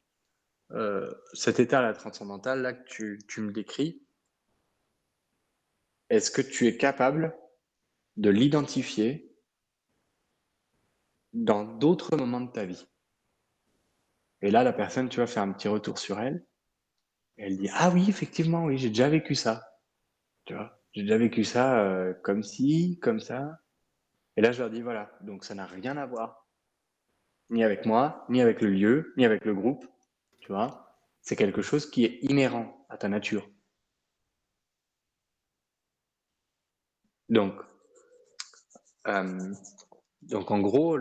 Euh, cet état-là transcendantal là que tu, tu me décris, est-ce que tu es capable de l'identifier dans d'autres moments de ta vie Et là, la personne, tu vas faire un petit retour sur elle. Elle dit Ah oui, effectivement, oui, j'ai déjà vécu ça. Tu vois, j'ai déjà vécu ça euh, comme si, comme ça. Et là, je leur dis Voilà, donc ça n'a rien à voir, ni avec moi, ni avec le lieu, ni avec le groupe. Tu vois, c'est quelque chose qui est inhérent à ta nature. Donc, euh, donc en gros,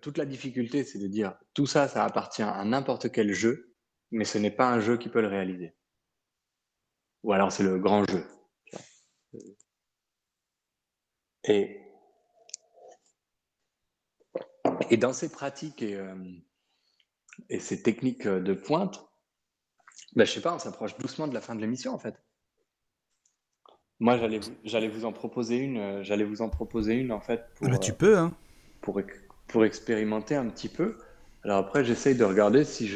toute la difficulté, c'est de dire tout ça, ça appartient à n'importe quel jeu, mais ce n'est pas un jeu qui peut le réaliser. Ou alors c'est le grand jeu. Et, et dans ces pratiques et, euh, et ces techniques euh, de pointe, ben, je sais pas, on s'approche doucement de la fin de l'émission en fait. Moi, j'allais vous, j'allais vous en proposer une, euh, j'allais vous en proposer une en fait. Pour, bah, tu peux, hein. Pour, pour expérimenter un petit peu. Alors après, j'essaye de regarder si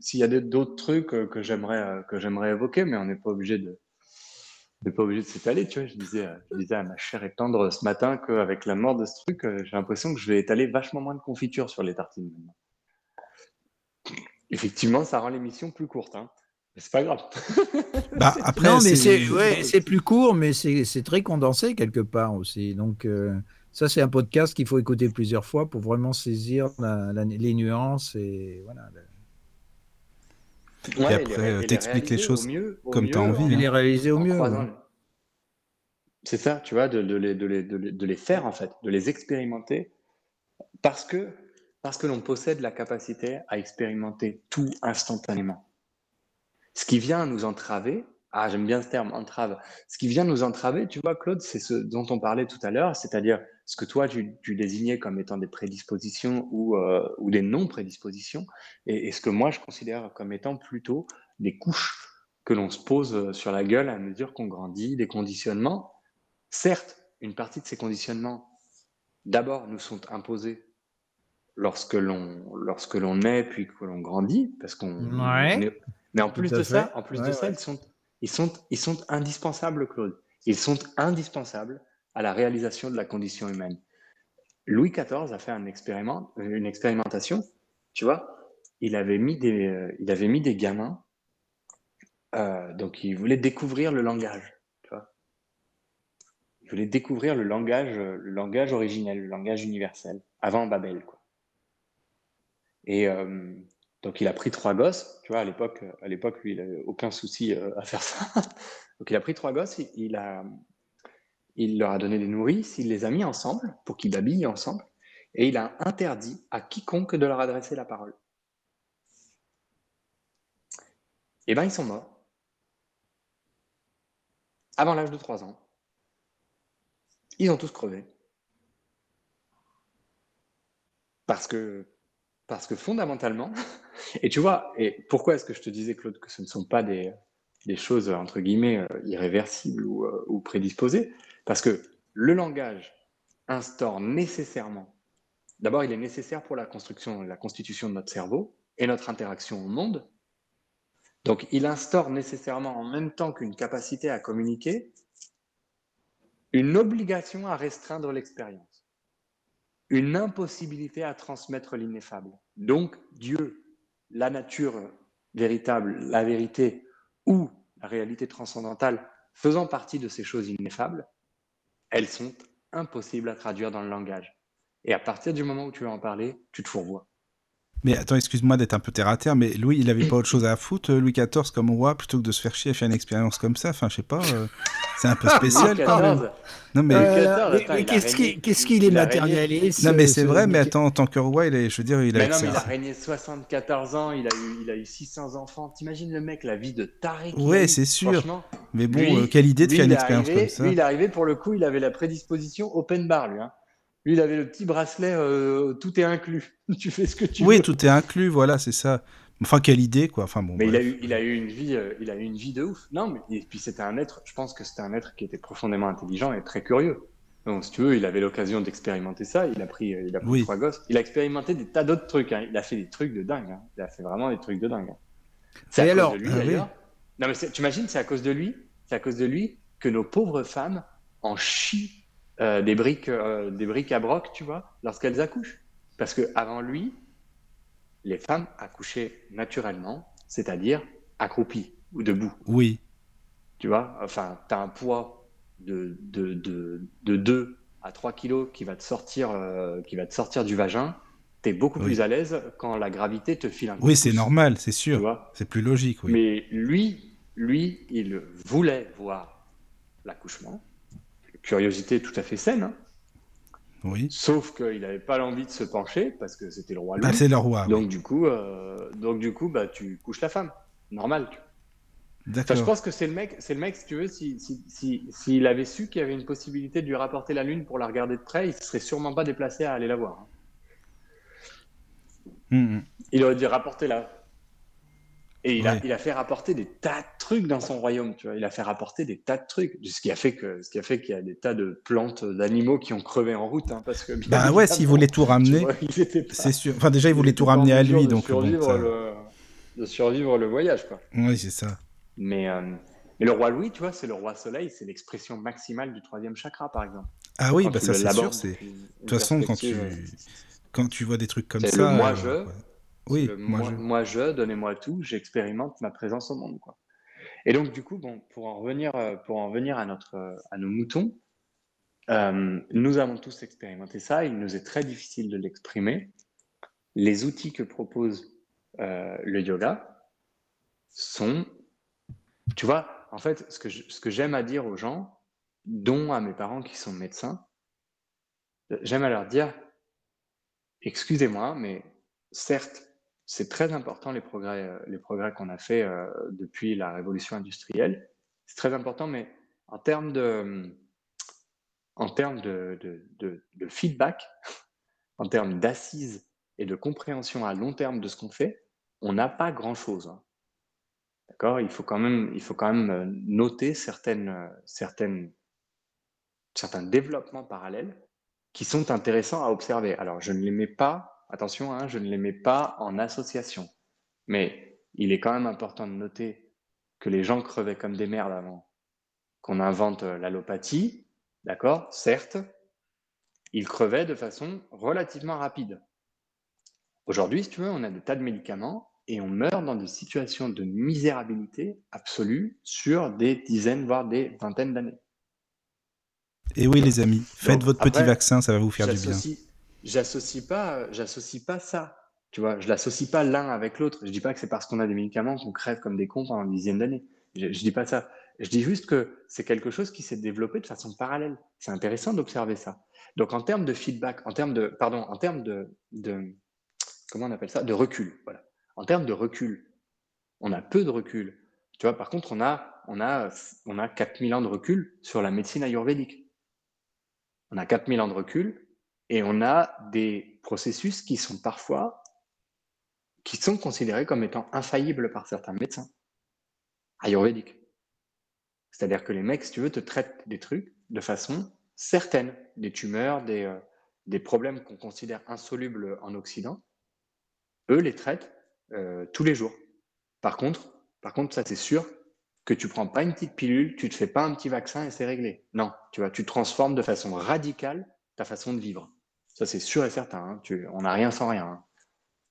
s'il y a d'autres trucs euh, que j'aimerais que j'aimerais évoquer, mais on n'est pas obligé de n'est pas obligé de s'étaler, tu vois. Je disais, je disais à ma chère et tendre ce matin qu'avec la mort de ce truc, j'ai l'impression que je vais étaler vachement moins de confiture sur les tartines maintenant. Effectivement, ça rend l'émission plus courte. Hein. Mais c'est pas grave. [laughs] bah, après, non, mais c'est ouais, plus court, mais c'est très condensé quelque part aussi. Donc, euh, ça, c'est un podcast qu'il faut écouter plusieurs fois pour vraiment saisir les nuances et voilà. et après, t'expliques les, choses comme tu as envie. Et hein. les réaliser au mieux. C'est ça, tu vois, de, de, les, de, les, de les faire en fait, de les expérimenter. Parce que parce que l'on possède la capacité à expérimenter tout instantanément. Ce qui vient nous entraver, ah j'aime bien ce terme, entrave, ce qui vient nous entraver, tu vois Claude, c'est ce dont on parlait tout à l'heure, c'est-à-dire ce que toi tu, désignais comme étant des prédispositions ou, euh, ou des non-prédispositions, et, ce que moi je considère comme étant plutôt des couches que l'on se pose sur la gueule à mesure qu'on grandit, des conditionnements. Certes, une partie de ces conditionnements, d'abord, nous sont imposés lorsque l'on lorsque l'on naît puis que l'on grandit parce qu'on mais en plus de ça en plus de ça ils sont ils sont ils sont indispensables Claude. Ils sont indispensables à la réalisation de la condition humaine. Louis XIV a fait un une expérimentation tu vois. Il avait mis des euh, il avait mis des gamins euh, donc il voulait découvrir le langage tu vois. Il voulait découvrir le langage le langage originel le langage universel avant Babel quoi. Et euh, donc il a pris trois gosses, tu vois, à l'époque, à l'époque lui, il n'avait aucun souci à faire ça. [laughs] donc il a pris trois gosses, il, a, il leur a donné des nourrices, il les a mis ensemble pour qu'ils babillent ensemble, et il a interdit à quiconque de leur adresser la parole. Eh bien ils sont morts. Avant l'âge de trois ans. Ils ont tous crevé. Parce que fondamentalement, [laughs] et tu vois, et pourquoi est-ce que je te disais, Claude, que ce ne sont pas des, choses, entre guillemets, euh, irréversibles ou, euh, ou prédisposées? Parce que le langage instaure nécessairement, d'abord, il est nécessaire pour la construction, la constitution de notre cerveau et notre interaction au monde. Donc, il instaure nécessairement, en même temps qu'une capacité à communiquer, une obligation à restreindre l'expérience une impossibilité à transmettre l'ineffable. Donc Dieu, la nature véritable, la vérité ou la réalité transcendantale faisant partie de ces choses ineffables, elles sont impossibles à traduire dans le langage. Et à partir du moment où tu vas en parler, tu te fourvoies. Mais attends, excuse-moi d'être un peu terre à terre, mais Louis, il avait pas autre chose à foutre, euh, Louis XIV comme roi, plutôt que de se faire chier à faire une expérience comme ça. Enfin, je sais pas, euh, c'est un peu spécial quand même. Non mais, euh, qu'est-ce qu'il est matérialiste Non mais c'est vrai, mais attends, en tant que roi, il est, je veux dire, il a. Mais non, mais il a régné 74 ans, il a eu, il a eu 600 enfants. T'imagines le mec, la vie de taré. Ouais, c'est sûr. Mais bon, quelle idée de faire une expérience comme ça. Lui, il est arrivé pour le coup, il avait la prédisposition open bar, lui. Hein. Lui, il avait le petit bracelet, euh, tout est inclus. [laughs] tu fais ce que tu veux. Oui, tout est inclus, voilà, c'est ça. Enfin, quelle idée, quoi. Enfin, bon, mais il a, eu, il a eu une vie, euh, il a eu une vie de ouf. Non, mais et puis c'était un être. Je pense que c'était un être qui était profondément intelligent et très curieux. Donc, si tu veux, il avait l'occasion d'expérimenter ça. Il a pris, euh, il a pris trois gosses. Il a expérimenté des tas d'autres trucs. Hein. Il a fait des trucs de dingue. Hein. Il a fait vraiment des trucs de dingue. Hein. C'est à alors, cause de lui, ah. Non, mais tu imagines, c'est à cause de lui. C'est à cause de lui que nos pauvres femmes en chient euh, des, briques, euh, des briques à broc, tu vois, lorsqu'elles accouchent. Parce que avant lui, les femmes accouchaient naturellement, c'est-à-dire accroupies ou debout. Oui. Tu vois, enfin, tu as un poids de, de, de, de 2 à 3 kilos qui va te sortir, euh, qui va te sortir du vagin. Tu es beaucoup plus à l'aise quand la gravité te file un coup. Oui, c'est normal, c'est sûr. C'est plus logique, oui. Mais lui, lui, il voulait voir l'accouchement curiosité tout à fait saine. Hein. Oui. Sauf qu'il n'avait pas l'envie de se pencher parce que c'était le roi. Bah, c'est le roi. Donc du coup, euh, donc du coup, bah tu couches la femme, normal. D'accord. je pense que c'est le mec, c'est le mec, si tu veux, s'il si, si, avait su qu'il y avait une possibilité de lui rapporter la lune pour la regarder de près, il ne serait sûrement pas déplacé à aller la voir. Hein. Hum, hum. Il aurait dû rapporter la, et il, a, il a fait rapporter des tas de trucs dans son royaume, tu vois. Il a fait rapporter des tas de trucs, ce qui a fait que, ce qui a fait qu'il y a des tas de plantes, d'animaux qui ont crevé en route, hein, parce que. Bah ouais, s'il voulait tout ramener, c'est sûr. Enfin déjà, il voulait tout ramener à lui, donc. Survivre le... De survivre le voyage, quoi. Oui, c'est ça. Mais, euh, mais le roi Louis, tu vois, c'est le roi Soleil, c'est l'expression maximale du troisième chakra, par exemple. Ah oui, bah ça c'est sûr. De toute façon, quand tu quand tu vois des trucs comme ça. Le moi je. Euh, oui, moi, je... moi je, donnez-moi tout, j'expérimente ma présence au monde. Quoi. Et donc, du coup, bon, pour en revenir, euh, pour en revenir à, notre, euh, à nos moutons, euh, nous avons tous expérimenté ça. Il nous est très difficile de l'exprimer. Les outils que propose le yoga sont, tu vois, en fait, ce que, ce que j'aime à dire aux gens, dont à mes parents qui sont médecins, j'aime à leur dire, excusez-moi, mais certes, c'est très important les progrès, euh, qu'on a fait euh, depuis la révolution industrielle. C'est très important, mais en termes de, feedback, [laughs] en termes d'assises et de compréhension à long terme de ce qu'on fait, on n'a pas grand-chose. Hein. D'accord? Il, faut quand même, euh, noter certains développements parallèles qui sont intéressants à observer. Alors, je ne les mets pas Attention, hein, je ne les mets pas en association. Mais il est quand même important de noter que les gens crevaient comme des merdes avant qu'on invente euh, l'allopathie, d'accord? Certes, ils crevaient de façon relativement rapide. Aujourd'hui, si tu veux, on a des tas de médicaments et on meurt dans des situations de misérabilité absolue sur des dizaines, voire des vingtaines d'années. Et oui, les amis, faites votre petit vaccin, ça va vous faire du bien j'associe pas, j'associe pas ça. Tu vois, je l'associe pas l'un avec l'autre. Je dis pas que c'est parce qu'on a des médicaments qu'on crève comme des cons pendant une dizaine d'années. Je, je dis pas ça. Je dis juste que c'est quelque chose qui s'est développé de façon parallèle. C'est intéressant d'observer ça. Donc en termes de feedback, en termes de, pardon, en termes de, de, comment on appelle ça, de recul. Voilà. En termes de recul, on a peu de recul. Tu vois, par contre, on a, on a, on a 4000 ans de recul sur la médecine ayurvédique. On a 4000 ans de recul et on a des processus qui sont parfois, qui sont considérés comme étant infaillibles par certains médecins ayurvédiques. C'est-à-dire que les mecs, si tu veux, te traitent des trucs de façon certaine, des tumeurs, des, euh, des problèmes qu'on considère insolubles en Occident, eux les traitent euh, tous les jours. Par contre, par contre, ça c'est sûr que tu prends pas une petite pilule, tu te fais pas un petit vaccin et c'est réglé. Non, tu vois, tu transformes de façon radicale ta façon de vivre. Ça, c'est sûr et certain. Hein. on n'a rien sans rien. Hein.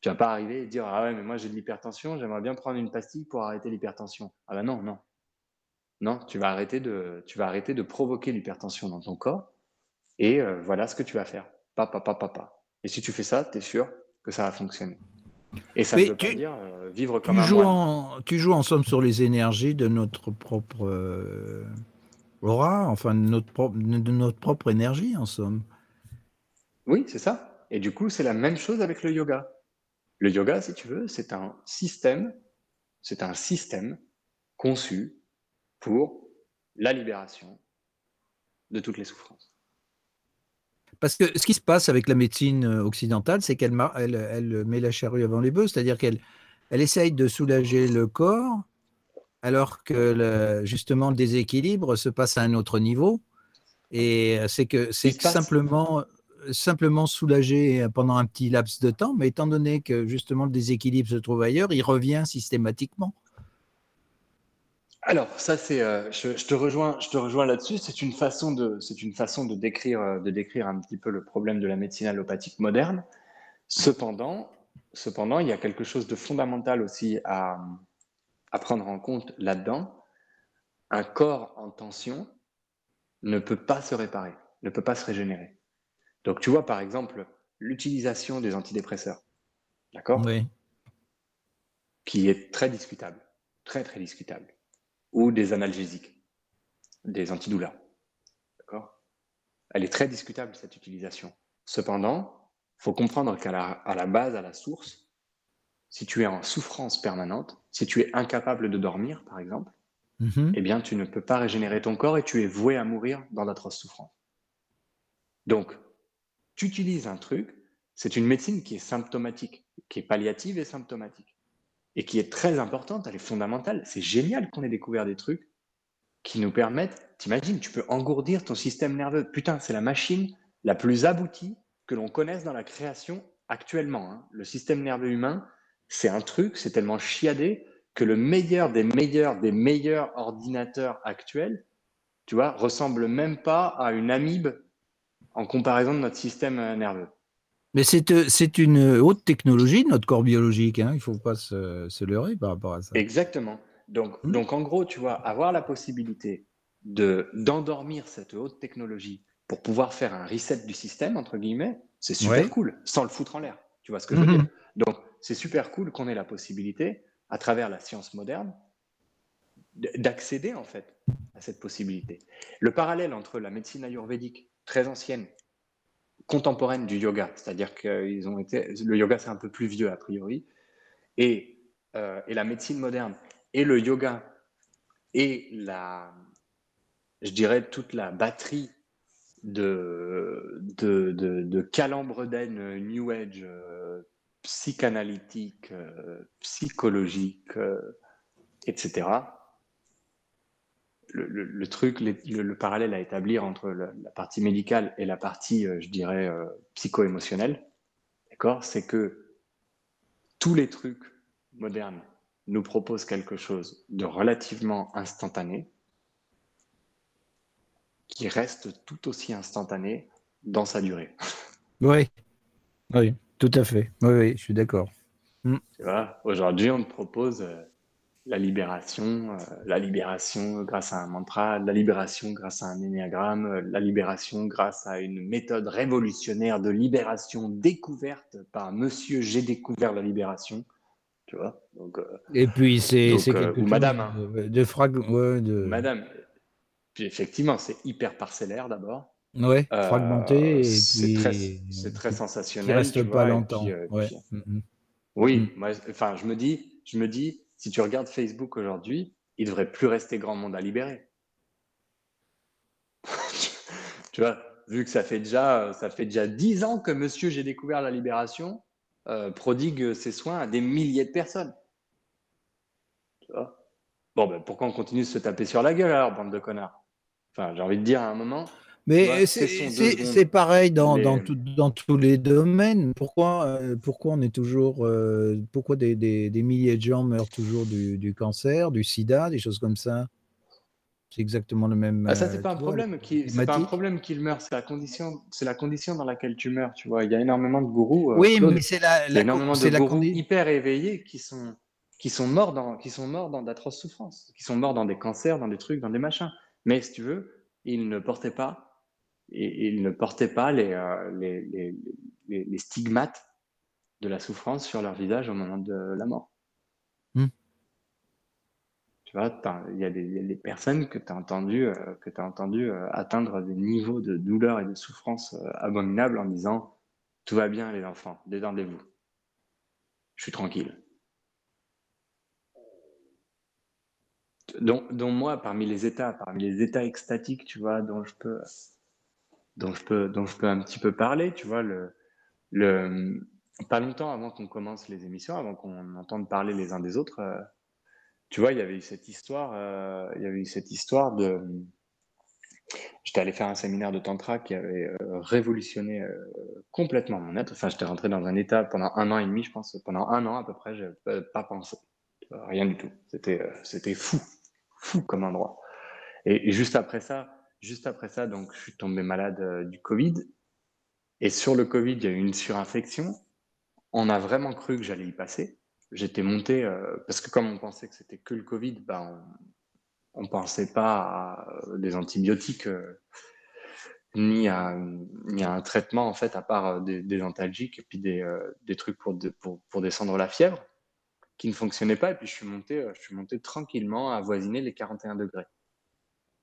Tu vas pas arriver et dire Ah ouais, mais moi j'ai de l'hypertension, j'aimerais bien prendre une pastille pour arrêter l'hypertension. Ah ben non, non. Non, tu vas arrêter de, tu vas arrêter de provoquer l'hypertension dans ton corps et euh, voilà ce que tu vas faire. Papa, papa, papa. Et si tu fais ça, tu es sûr que ça va fonctionner. Et ça ne veut pas dire euh, vivre comme tu un joues en, Tu joues en somme sur les énergies de notre propre euh, aura, enfin de notre, propre, de notre propre énergie en somme. Oui, c'est ça. Et du coup, c'est la même chose avec le yoga. Le yoga, si tu veux, c'est un système, c'est un système conçu pour la libération de toutes les souffrances. Parce que ce qui se passe avec la médecine euh, occidentale, c'est qu'elle elle, met la charrue avant les bœufs, c'est-à-dire qu'elle elle essaye de soulager le corps, alors que justement le déséquilibre se passe à un autre niveau. Et euh, c'est que c'est simplement, simplement soulagé pendant un petit laps de temps, mais étant donné que justement le déséquilibre se trouve ailleurs, il revient systématiquement. Alors, ça, c'est, euh, je, te rejoins, je te rejoins là-dessus. C'est une façon de, c'est une façon de décrire, euh, de décrire un petit peu le problème de la médecine allopathique moderne. Cependant, cependant, il y a quelque chose de fondamental aussi à, à prendre en compte là-dedans. Un corps en tension ne peut pas se réparer, ne peut pas se régénérer. Donc, tu vois, par exemple, l'utilisation des antidépresseurs, d'accord Oui. Qui est très discutable, très très discutable ou des analgésiques, des antidouleurs. D'accord Elle est très discutable, cette utilisation. Cependant, il faut comprendre qu'à la, à la base, à la source, si tu es en souffrance permanente, si tu es incapable de dormir, par exemple, mm-hmm. eh bien, tu ne peux pas régénérer ton corps et tu es voué à mourir dans d'atroces souffrances. Donc, tu utilises un truc, c'est une médecine qui est symptomatique, qui est palliative et symptomatique et qui est très importante, elle est fondamentale. C'est génial qu'on ait découvert des trucs qui nous permettent, t'imagines, tu peux engourdir ton système nerveux. Putain, c'est la machine la plus aboutie que l'on connaisse dans la création actuellement. Hein. Le système nerveux humain, c'est un truc, c'est tellement chiadé que le meilleur des meilleurs des meilleurs ordinateurs actuels, tu vois, ressemble même pas à une amibe en comparaison de notre système euh, nerveux. Mais euh, c'est une haute technologie, notre corps biologique. Hein. Il ne faut pas se, se, leurrer par rapport à ça. Exactement. Donc, hmm. donc, en gros, tu vois, avoir la possibilité d'endormir cette haute technologie pour pouvoir faire un reset du système, entre guillemets, c'est super cool, sans le foutre en l'air. Tu vois ce que je veux hmm. dire? Donc, c'est super cool qu'on ait la possibilité, à travers la science moderne, d'accéder en fait à cette possibilité. Le parallèle entre la médecine ayurvédique, très ancienne, contemporaine du yoga, c'est-à-dire qu'ils ont été, le yoga c'est un peu plus vieux a priori, et, euh, et la médecine moderne et le yoga et la, je dirais toute la batterie de, de, de, de calambre New Age, euh, psychanalytique, euh, psychologique, etc le, truc, le, parallèle à établir entre la, partie médicale et la partie, euh, je dirais, euh, psycho-émotionnelle, d'accord, c'est que tous les trucs modernes nous proposent quelque chose de relativement instantané, qui reste tout aussi instantané dans sa durée. [laughs] Oui, oui, tout à fait. Oui, oui je suis d'accord. Mm. Aujourd'hui, on te propose euh, la libération, euh, la libération grâce à un mantra, la libération grâce à un énéagramme, euh, la libération grâce à une méthode révolutionnaire de libération découverte par Monsieur J'ai découvert la libération. Tu vois donc, euh, Et puis c'est ou Madame hein. de, frag... de... Madame. Puis effectivement, c'est hyper parcellaire d'abord. Ouais, fragmenté. c'est très, très, sensationnel. Qui reste pas longtemps. Mm, mm. Oui, mm. moi, enfin, je me dis, je me dis, si tu regardes Facebook aujourd'hui, il devrait plus rester grand monde à libérer. [laughs] tu vois, vu que ça fait déjà, 10 ans que monsieur J'ai découvert la libération euh, prodigue ses soins à des milliers de personnes. Tu vois? Bon, ben, pourquoi on continue de se taper sur la gueule alors, bande de connards? Enfin, j'ai envie de dire à un moment, mais c'est pareil dans, dans, dans, tous les domaines. Pourquoi, euh, pourquoi on est toujours, euh, pourquoi des, des, des, milliers de gens meurent toujours du, du, cancer, du sida, des choses comme ça? C'est exactement le même. Ah, ça, c'est euh, pas un vois, problème qui, c'est pas un problème qu'il meure, c'est la condition, c'est la condition dans laquelle tu meurs, tu vois. Il y a énormément de gourous, euh, Oui, Claude, mais c'est la, la, énormément c'est de la gourous condi- hyper éveillés qui sont, qui sont morts dans, qui sont morts dans d'atroces souffrances, qui sont morts dans des cancers, dans des trucs, dans des machins. Mais si tu veux, ils ne portaient pas, et ils ne portaient pas les, euh, les, les, les, les stigmates de la souffrance sur leur visage au moment de la mort. Hmm. Tu vois, il y, a des- il y a des personnes que tu as entendu, euh, entendu euh, atteindre des niveaux de douleur et de souffrance abominables en disant Tout va bien, les enfants, détendez-vous. Je suis tranquille. Dont, dont moi, parmi les états, parmi les états extatiques, tu vois, dont je peux, dont je peux, dont je peux un petit peu parler, tu vois, le, le, pas longtemps avant qu'on commence les émissions, avant qu'on entende parler les uns des autres, euh, tu vois, il y avait eu cette histoire, euh, il y avait cette histoire de. J'étais allé faire un séminaire de tantra qui avait euh, révolutionné complètement mon être. Enfin, j'étais rentré dans un état pendant un an et demi, je pense, pendant un an à peu près, je n'avais pas pensé, rien du tout. C'était, c'était fou, fou comme endroit. Et, et juste après ça, juste après ça, donc je suis tombé malade euh, du Covid. Et sur le Covid, il y a eu une surinfection. On a vraiment cru que j'allais y passer. J'étais monté, euh, parce que comme on pensait que c'était que le Covid, ben, on ne pensait pas à euh, des antibiotiques ni, à, un traitement, en fait, à part des, antalgiques et puis des, trucs pour, pour, pour descendre la fièvre qui ne fonctionnaient pas. Et puis je suis monté, je suis monté tranquillement à avoisiner les 41 degrés.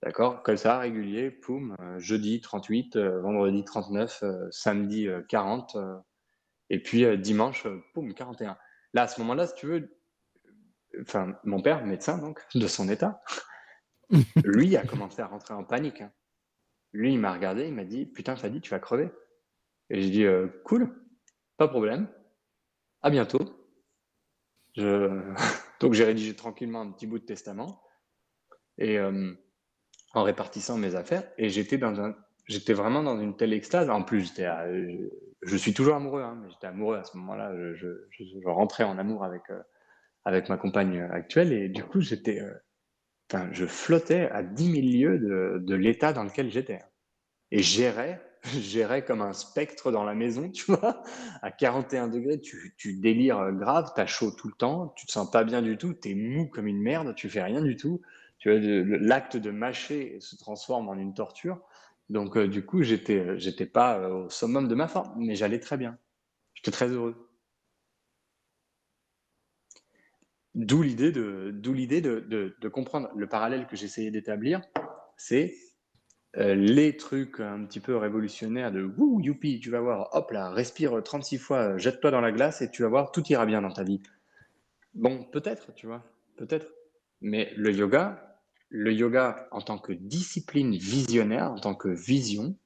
D'accord Comme ça, régulier, poum, euh, jeudi 38, euh, vendredi 39, euh, samedi euh, 40, euh, et puis dimanche, poum, 41. Là, à ce moment-là, si tu veux, enfin, mon père, médecin donc, [laughs] de son état, [laughs] lui a commencé à rentrer en panique. hein. Lui, il m'a regardé, il m'a dit Putain, Fadi, tu vas crever. Et j'ai dit euh, Cool, pas de problème, à bientôt. Je... [laughs] Donc, j'ai rédigé tranquillement un petit bout de testament et euh, en répartissant mes affaires. Et j'étais dans un. J'étais vraiment dans une telle extase. En plus, j'étais, à- je, suis toujours amoureux, hein, mais j'étais amoureux à ce moment-là. Je, je, rentrais en amour avec, euh, avec ma compagne actuelle et du coup, j'étais, euh, je flottais à 10 000 lieues de, de l'état dans lequel j'étais. Et gérais, gérais [laughs] comme un spectre dans la maison, tu vois. À 41 degrés, tu, tu délires grave, t'as chaud tout le temps, tu te sens pas bien du tout, t'es mou comme une merde, tu fais rien du tout. Tu vois, l'acte de mâcher se transforme en une torture. Donc, euh, du coup, j'étais, euh, j'étais pas euh, au summum de ma forme, mais j'allais très bien. J'étais très heureux. D'où l'idée de, d'où l'idée de, de, comprendre le parallèle que j'essayais d'établir, c'est les trucs un petit peu révolutionnaires de wouh, youpi, tu vas voir, hop là, respire 36 fois, jette-toi dans la glace et tu vas voir, tout ira bien dans ta vie. Bon, peut-être, tu vois, peut-être. Mais le yoga, le yoga en tant que discipline visionnaire, en tant que vision,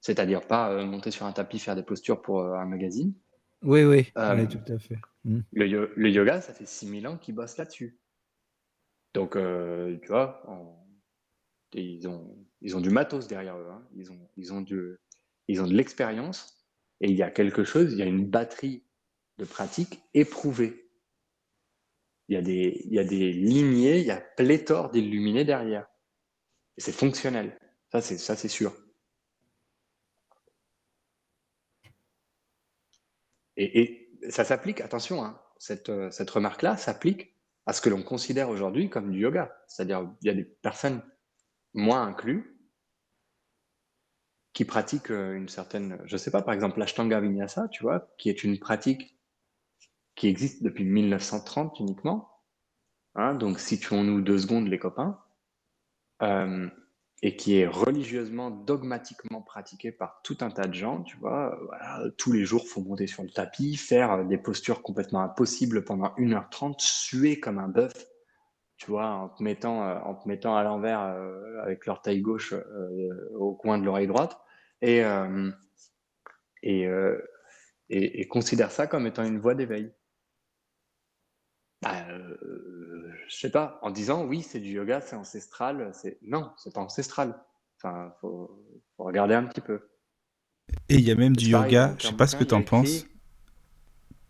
c'est-à-dire pas euh, monter sur un tapis, faire des postures pour euh, un magazine, Oui, oui, Euh, oui, tout à fait. Hmm. le, yo- le yoga, ça fait 6000 ans qu'ils bossent là-dessus. Donc, tu vois, on- ils, ont, ils ont du matos derrière eux. hein. Ils, ont, ils, ont du, ils ont de l'expérience. Et il y a quelque chose, il y a une batterie de pratiques éprouvées. Il y a des, il y a des lignées, il y a pléthore d'illuminés derrière. C'est fonctionnel. Ça, c'est, ça, c'est sûr. Et, ça s'applique, attention, hein, cette, euh, cette remarque-là s'applique à ce que l'on considère aujourd'hui comme du yoga. C'est-à-dire, il y a des personnes, moi inclus, qui pratiquent euh, une certaine, je sais pas, par exemple l'Ashtanga Vinyasa, tu vois, qui est une pratique qui existe depuis 1930 uniquement. Hein, donc, situons-nous deux secondes, les copains. Euh, et qui est religieusement, dogmatiquement pratiqué par tout un tas de gens, tu vois. tous les jours, faut monter sur le tapis, faire des postures complètement impossibles pendant 1h30, suer comme un bœuf, tu vois, en te mettant, euh, en te mettant à l'envers euh, avec l'orteil gauche euh, au coin de l'oreille droite, et, et, et considère ça comme étant une voie d'éveil. Bah, euh, je sais pas, en disant oui, c'est du yoga, c'est ancestral, c'est non, c'est pas ancestral. Enfin, faut, faut regarder un petit peu. Et il y a même du pareil, yoga, je sais pas ce que tu en penses.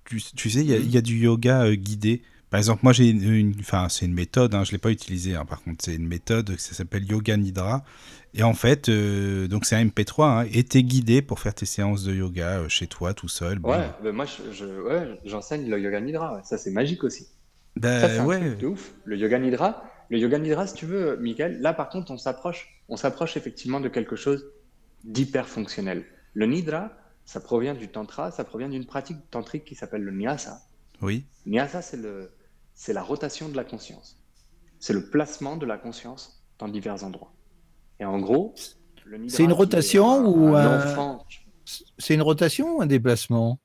Tu, tu sais, il y, a- il y a du yoga euh, guidé. Par exemple, moi j'ai une, enfin c'est une méthode, hein, je l'ai pas utilisée. Hein, par contre, c'est une méthode qui s'appelle Yoga Nidra. Et en fait, euh, donc c'est un MP3 hein, et t'es guidé pour faire tes séances de yoga euh, chez toi tout seul. Ouais, ben moi je, ouais, j'enseigne le Yoga Nidra. Ça c'est magique aussi. Ben, ça c'est un ouais. truc de ouf. Le Yoga Nidra, le Yoga Nidra, si tu veux, Michael, là par contre on s'approche, on s'approche effectivement de quelque chose d'hyper fonctionnel. Le Nidra, ça provient du tantra, ça provient d'une pratique tantrique qui s'appelle le Nyasa. Oui. Nyasa, c'est le c'est la rotation de la conscience. C'est le placement de la conscience dans divers endroits. Et en gros, c'est une rotation ou un... C'est une rotation ou un déplacement?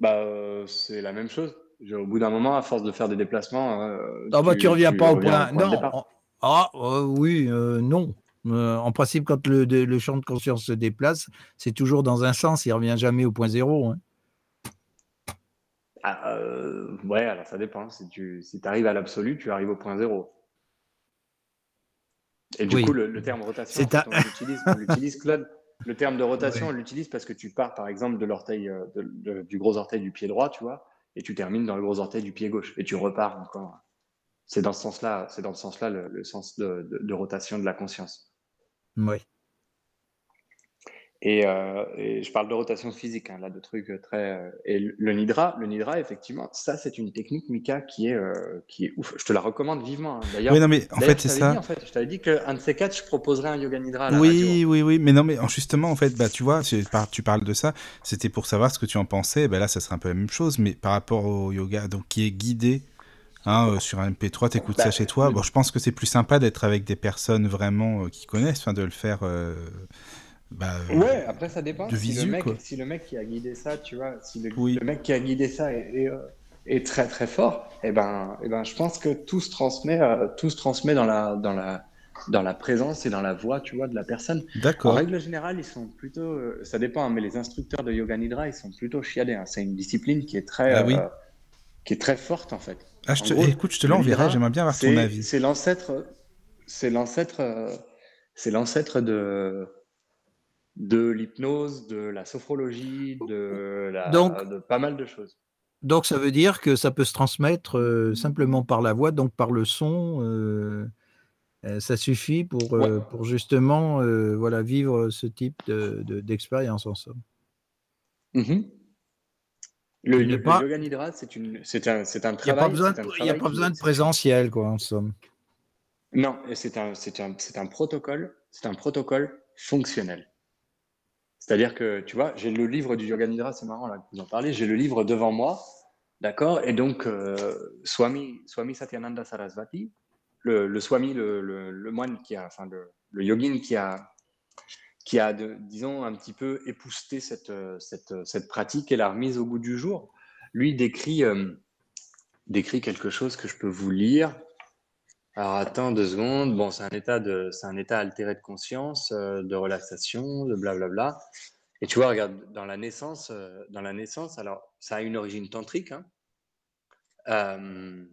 Bah, euh, c'est la même chose. Au bout d'un moment, à force de faire des déplacements, euh, non, tu, bah, tu reviens pas au point. non. ah, euh, oui, non. en principe, quand le, le, champ de conscience se déplace, c'est toujours dans un sens. Il revient jamais au point zéro. Hein. Ah, euh, ouais, alors ça dépend. Si tu si arrives à l'absolu, tu arrives au point zéro. Et du coup, le, terme rotation, on l'utilise, Claude. Le terme de rotation, on l'utilise parce que tu pars, par exemple, de l'orteil, euh, du gros orteil du pied droit, tu vois, et tu termines dans le gros orteil du pied gauche, et tu repars encore. C'est dans ce sens-là, c'est dans ce sens-là le, sens de, de, rotation de la conscience. Oui. Euh, et, je parle de rotation physique, hein, là, de trucs très. Euh, et le nidra, le nidra, effectivement, ça, c'est une technique, Mika, qui est, euh, qui est ouf. Je te la recommande vivement. Hein. D'ailleurs, oui, non, mais en fait, c'est ça. en fait, je t'avais dit qu'un de ces quatre, je proposerais un yoga nidra. À la oui, oui, oui, mais non, mais justement, en fait, bah, tu vois, tu parles de ça. C'était pour savoir ce que tu en pensais. Ben là, ça serait un peu la même chose, mais par rapport au yoga, donc qui est guidé. Hein, sur un MP3, t'écoutes ça bah, chez toi. Bon, je pense que c'est plus sympa d'être avec des personnes vraiment qui connaissent, enfin, de le faire bah, euh, ouais, après ça dépend. si, le mec, si le mec qui a guidé ça, tu vois, si le, mec qui a guidé ça est, est, euh, très très fort, et eh ben, eh ben, je pense que tout se transmet, euh, tout se transmet dans la, dans la, dans la présence et dans la voix, tu vois, de la personne. D'accord. En règle générale, ils sont plutôt, ça dépend, hein, mais les instructeurs de yoga nidra, ils sont plutôt chiadés. Hein. C'est une discipline qui est très, ah qui est très forte en fait. Ah, je te... écoute, je te l'enverrai. J'aimerais bien avoir ton avis. C'est l'ancêtre, c'est l'ancêtre, c'est l'ancêtre de de l'hypnose, de la sophrologie, de, la, de pas mal de choses. Donc ça veut dire que ça peut se transmettre euh, simplement par la voix, donc par le son. Euh, euh, ça suffit pour, pour justement voilà, vivre ce type d'expérience de, en somme. Mm-hmm. Le, yoga nidra, c'est un, un, travail. Il n'y a pas besoin, de présentiel, quoi, en somme. Non, c'est un, un, un protocole, c'est un protocole fonctionnel. C'est-à-dire que, tu vois, j'ai le livre du Yoga Nidra, c'est marrant là que vous en parlez, j'ai le livre devant moi, d'accord Et donc, euh, Swami, Swami Satyananda Sarasvati, le, Swami, le, moine qui a, enfin, le, yogin qui a, qui a disons, un petit peu épousté cette, cette, cette, pratique et l'a remise au goût du jour, lui décrit, euh, décrit quelque chose que je peux vous lire. Alors attends deux secondes. Bon, c'est un état de, c'est un état altéré de conscience, euh, de relaxation, de blablabla. Et tu vois, regarde, dans la naissance, euh, dans la naissance, alors ça a une origine tantrique. Hein. Euh,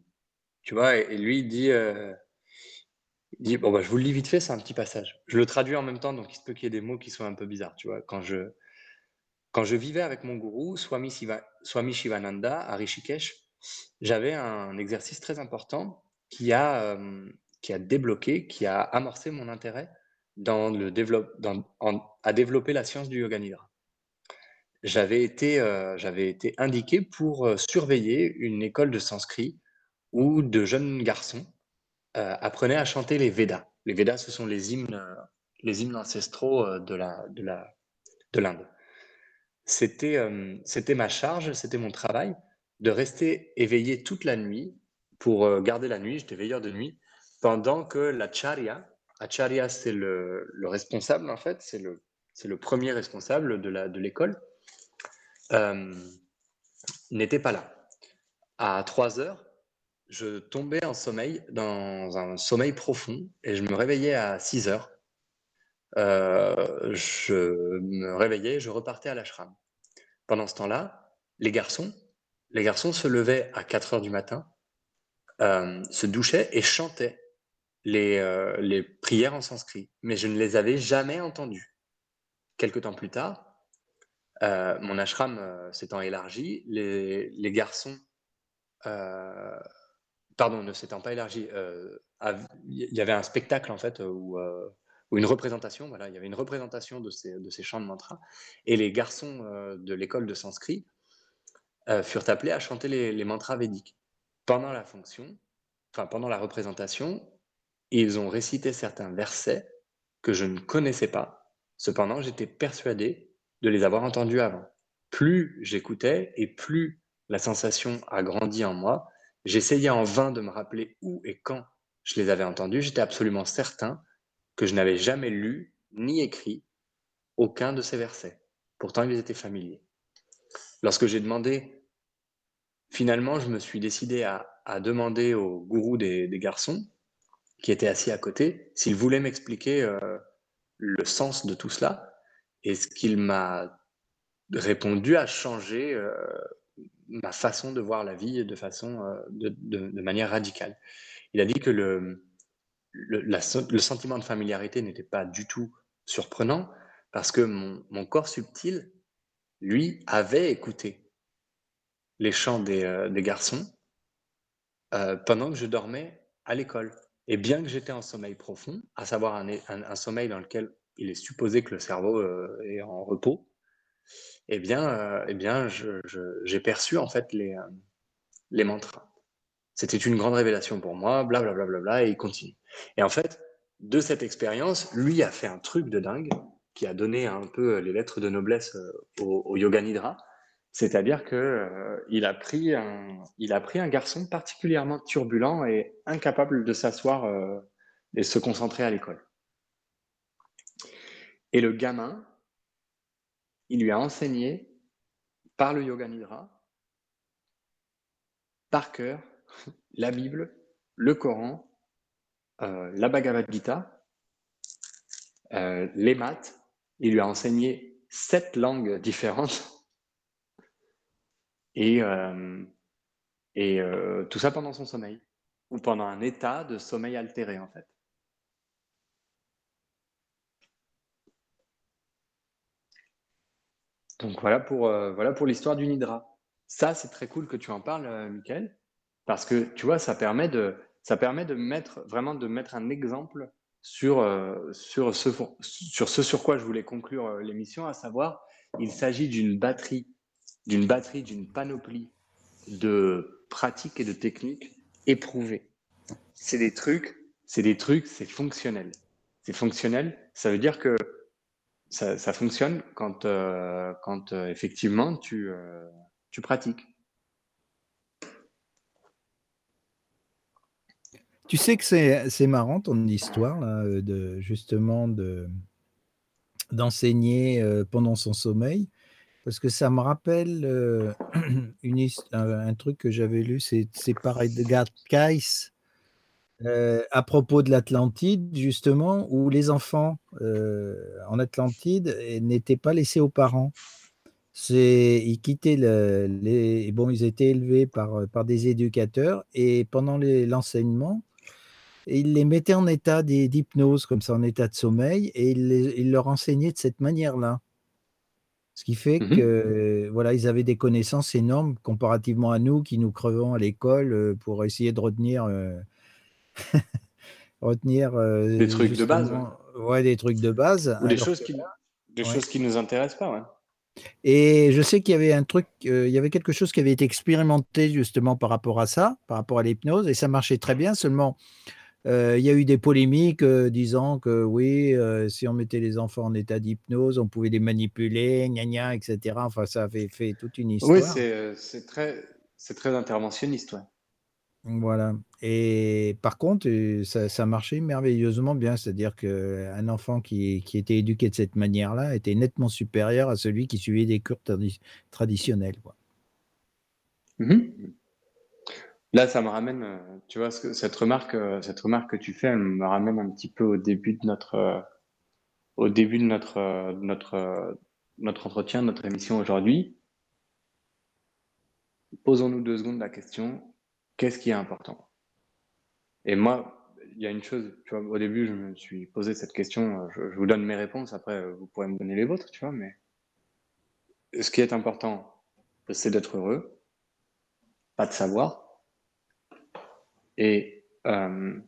tu vois, et, lui il dit, dit, bon bah je vous le lis vite fait, c'est un petit passage. Je le traduis en même temps, donc il se peut qu'il y ait des mots qui soient un peu bizarres. Tu vois, quand je, quand je vivais avec mon gourou, Swami, Swami Shivananda à Rishikesh, j'avais un exercice très important qui a, qui a débloqué, qui a amorcé mon intérêt dans le développe, dans, à développer la science du yoga nidra. J'avais été, j'avais été indiqué pour surveiller une école de sanskrit où de jeunes garçons apprenaient à chanter les Védas. Les Védas, ce sont les hymnes, les hymnes ancestraux de la, de la, de l'Inde. C'était, c'était ma charge, c'était mon travail de rester éveillé toute la nuit pour euh, garder la nuit, j'étais veilleur de nuit, pendant que l'acharya, acharya c'est le, le, responsable en fait, c'est le, c'est le premier responsable de, la, de l'école, euh, n'était pas là. À 3 heures, je tombais en sommeil, dans un sommeil profond, et je me réveillais à 6 heures. Euh, je me réveillais, je repartais à l'ashram. Pendant ce temps-là, les garçons, les garçons se levaient à 4 heures du matin, euh, se douchait et chantait les, euh, les prières en sanskrit, mais je ne les avais jamais entendues. Quelque temps plus tard, euh, mon ashram s'étant élargi, les, les, garçons pardon, ne s'étant pas élargi, il y avait un spectacle en fait où, une représentation, voilà, il y avait une représentation de ces, de ces chants de mantra, et les garçons de l'école de sanskrit furent appelés à chanter les, les mantras védiques. Pendant la fonction, enfin pendant la représentation, ils ont récité certains versets que je ne connaissais pas. Cependant, j'étais persuadé de les avoir entendus avant. Plus j'écoutais et plus la sensation a grandi en moi, j'essayais en vain de me rappeler où et quand je les avais entendus. J'étais absolument certain que je n'avais jamais lu ni écrit aucun de ces versets. Pourtant, ils étaient familiers. Lorsque j'ai demandé, finalement, je me suis décidé à, demander au gourou des garçons qui était assis à côté, s'il voulait m'expliquer euh, le sens de tout cela. Et ce qu'il m'a répondu a changé euh, ma façon de voir la vie de façon euh, de, manière radicale. Il a dit que le, le, sentiment de familiarité n'était pas du tout surprenant parce que mon, corps subtil, lui, avait écouté les chants des, des garçons pendant que je dormais à l'école. Et bien que j'étais en sommeil profond, à savoir un, sommeil dans lequel il est supposé que le cerveau euh, est en repos, eh bien, euh, eh bien j'ai perçu en fait les, euh, les mantras. C'était une grande révélation pour moi, blablabla, bla, bla, bla, et il continue. Et en fait, de cette expérience, lui a fait un truc de dingue qui a donné un peu les lettres de noblesse au, au Yoga Nidra. C'est-à-dire qu'il euh, a, pris un, garçon particulièrement turbulent et incapable de s'asseoir euh, et se concentrer à l'école. Et le gamin, il lui a enseigné par le Yoga Nidra, par cœur, [laughs] la Bible, le Coran, euh, la Bhagavad Gita, les maths. Il lui a enseigné sept langues différentes et, euh, euh, tout ça pendant son sommeil, ou pendant un état de sommeil altéré en fait. Donc voilà pour, euh, voilà pour l'histoire du Nidra. Ça, c'est très cool que tu en parles, Michael, parce que tu vois, ça permet de, ça permet de mettre vraiment de mettre un exemple sur, sur, ce, sur ce sur quoi je voulais conclure l'émission, à savoir, il s'agit d'une batterie d'une batterie, d'une panoplie de pratiques et de techniques éprouvées. C'est des trucs, c'est des trucs, c'est fonctionnel. C'est fonctionnel, ça veut dire que ça, fonctionne quand, euh, quand euh, effectivement tu, euh, tu pratiques. Tu sais que c'est marrant ton histoire là, de justement de d'enseigner pendant son sommeil. Parce que ça me rappelle [clears throat] un, truc que j'avais lu, c'est par Edgar Cayce à propos de l'Atlantide, justement, où les enfants en Atlantide n'étaient pas laissés aux parents. Ils quittaient les. Bon, ils étaient élevés par, par des éducateurs et pendant l'enseignement, ils les mettaient en état d'hypnose, comme ça, en état de sommeil, et ils leur enseignaient de cette manière-là. Ce qui fait mmh que voilà, ils avaient des connaissances énormes comparativement à nous qui nous crevons à l'école euh, pour essayer de retenir euh, [laughs] retenir euh, des trucs de base. Ouais. des trucs de base. Ou des choses qui des choses qui nous intéressent pas, ouais. Et je sais qu'il y avait un truc, il y avait quelque chose qui avait été expérimenté justement par rapport à ça, par rapport à l'hypnose, et ça marchait très bien. Seulement, il y a eu des polémiques disant que oui, si on mettait les enfants en état d'hypnose, on pouvait les manipuler, gna gna, etc. Enfin, ça avait fait toute une histoire. Oui, c'est très, très interventionniste. Ouais. Voilà. Et par contre, ça, ça marchait merveilleusement bien. C'est-à-dire qu'un enfant qui, qui, était éduqué de cette manière-là était nettement supérieur à celui qui suivait des cours traditionnels. Quoi. Mmh Là, ça me ramène, euh, tu vois, cette remarque, euh, cette remarque que tu fais, elle me ramène un petit peu au début de notre, euh, au début de notre, notre, notre entretien, notre émission aujourd'hui. Posons-nous deux secondes la question, qu'est-ce qui est important? Et moi, il y a une chose, tu vois, au début, je me suis posé cette question, je, je vous donne mes réponses, après, vous pourrez me donner les vôtres, tu vois, mais ce qui est important, c'est d'être heureux, pas de savoir, Et, euh,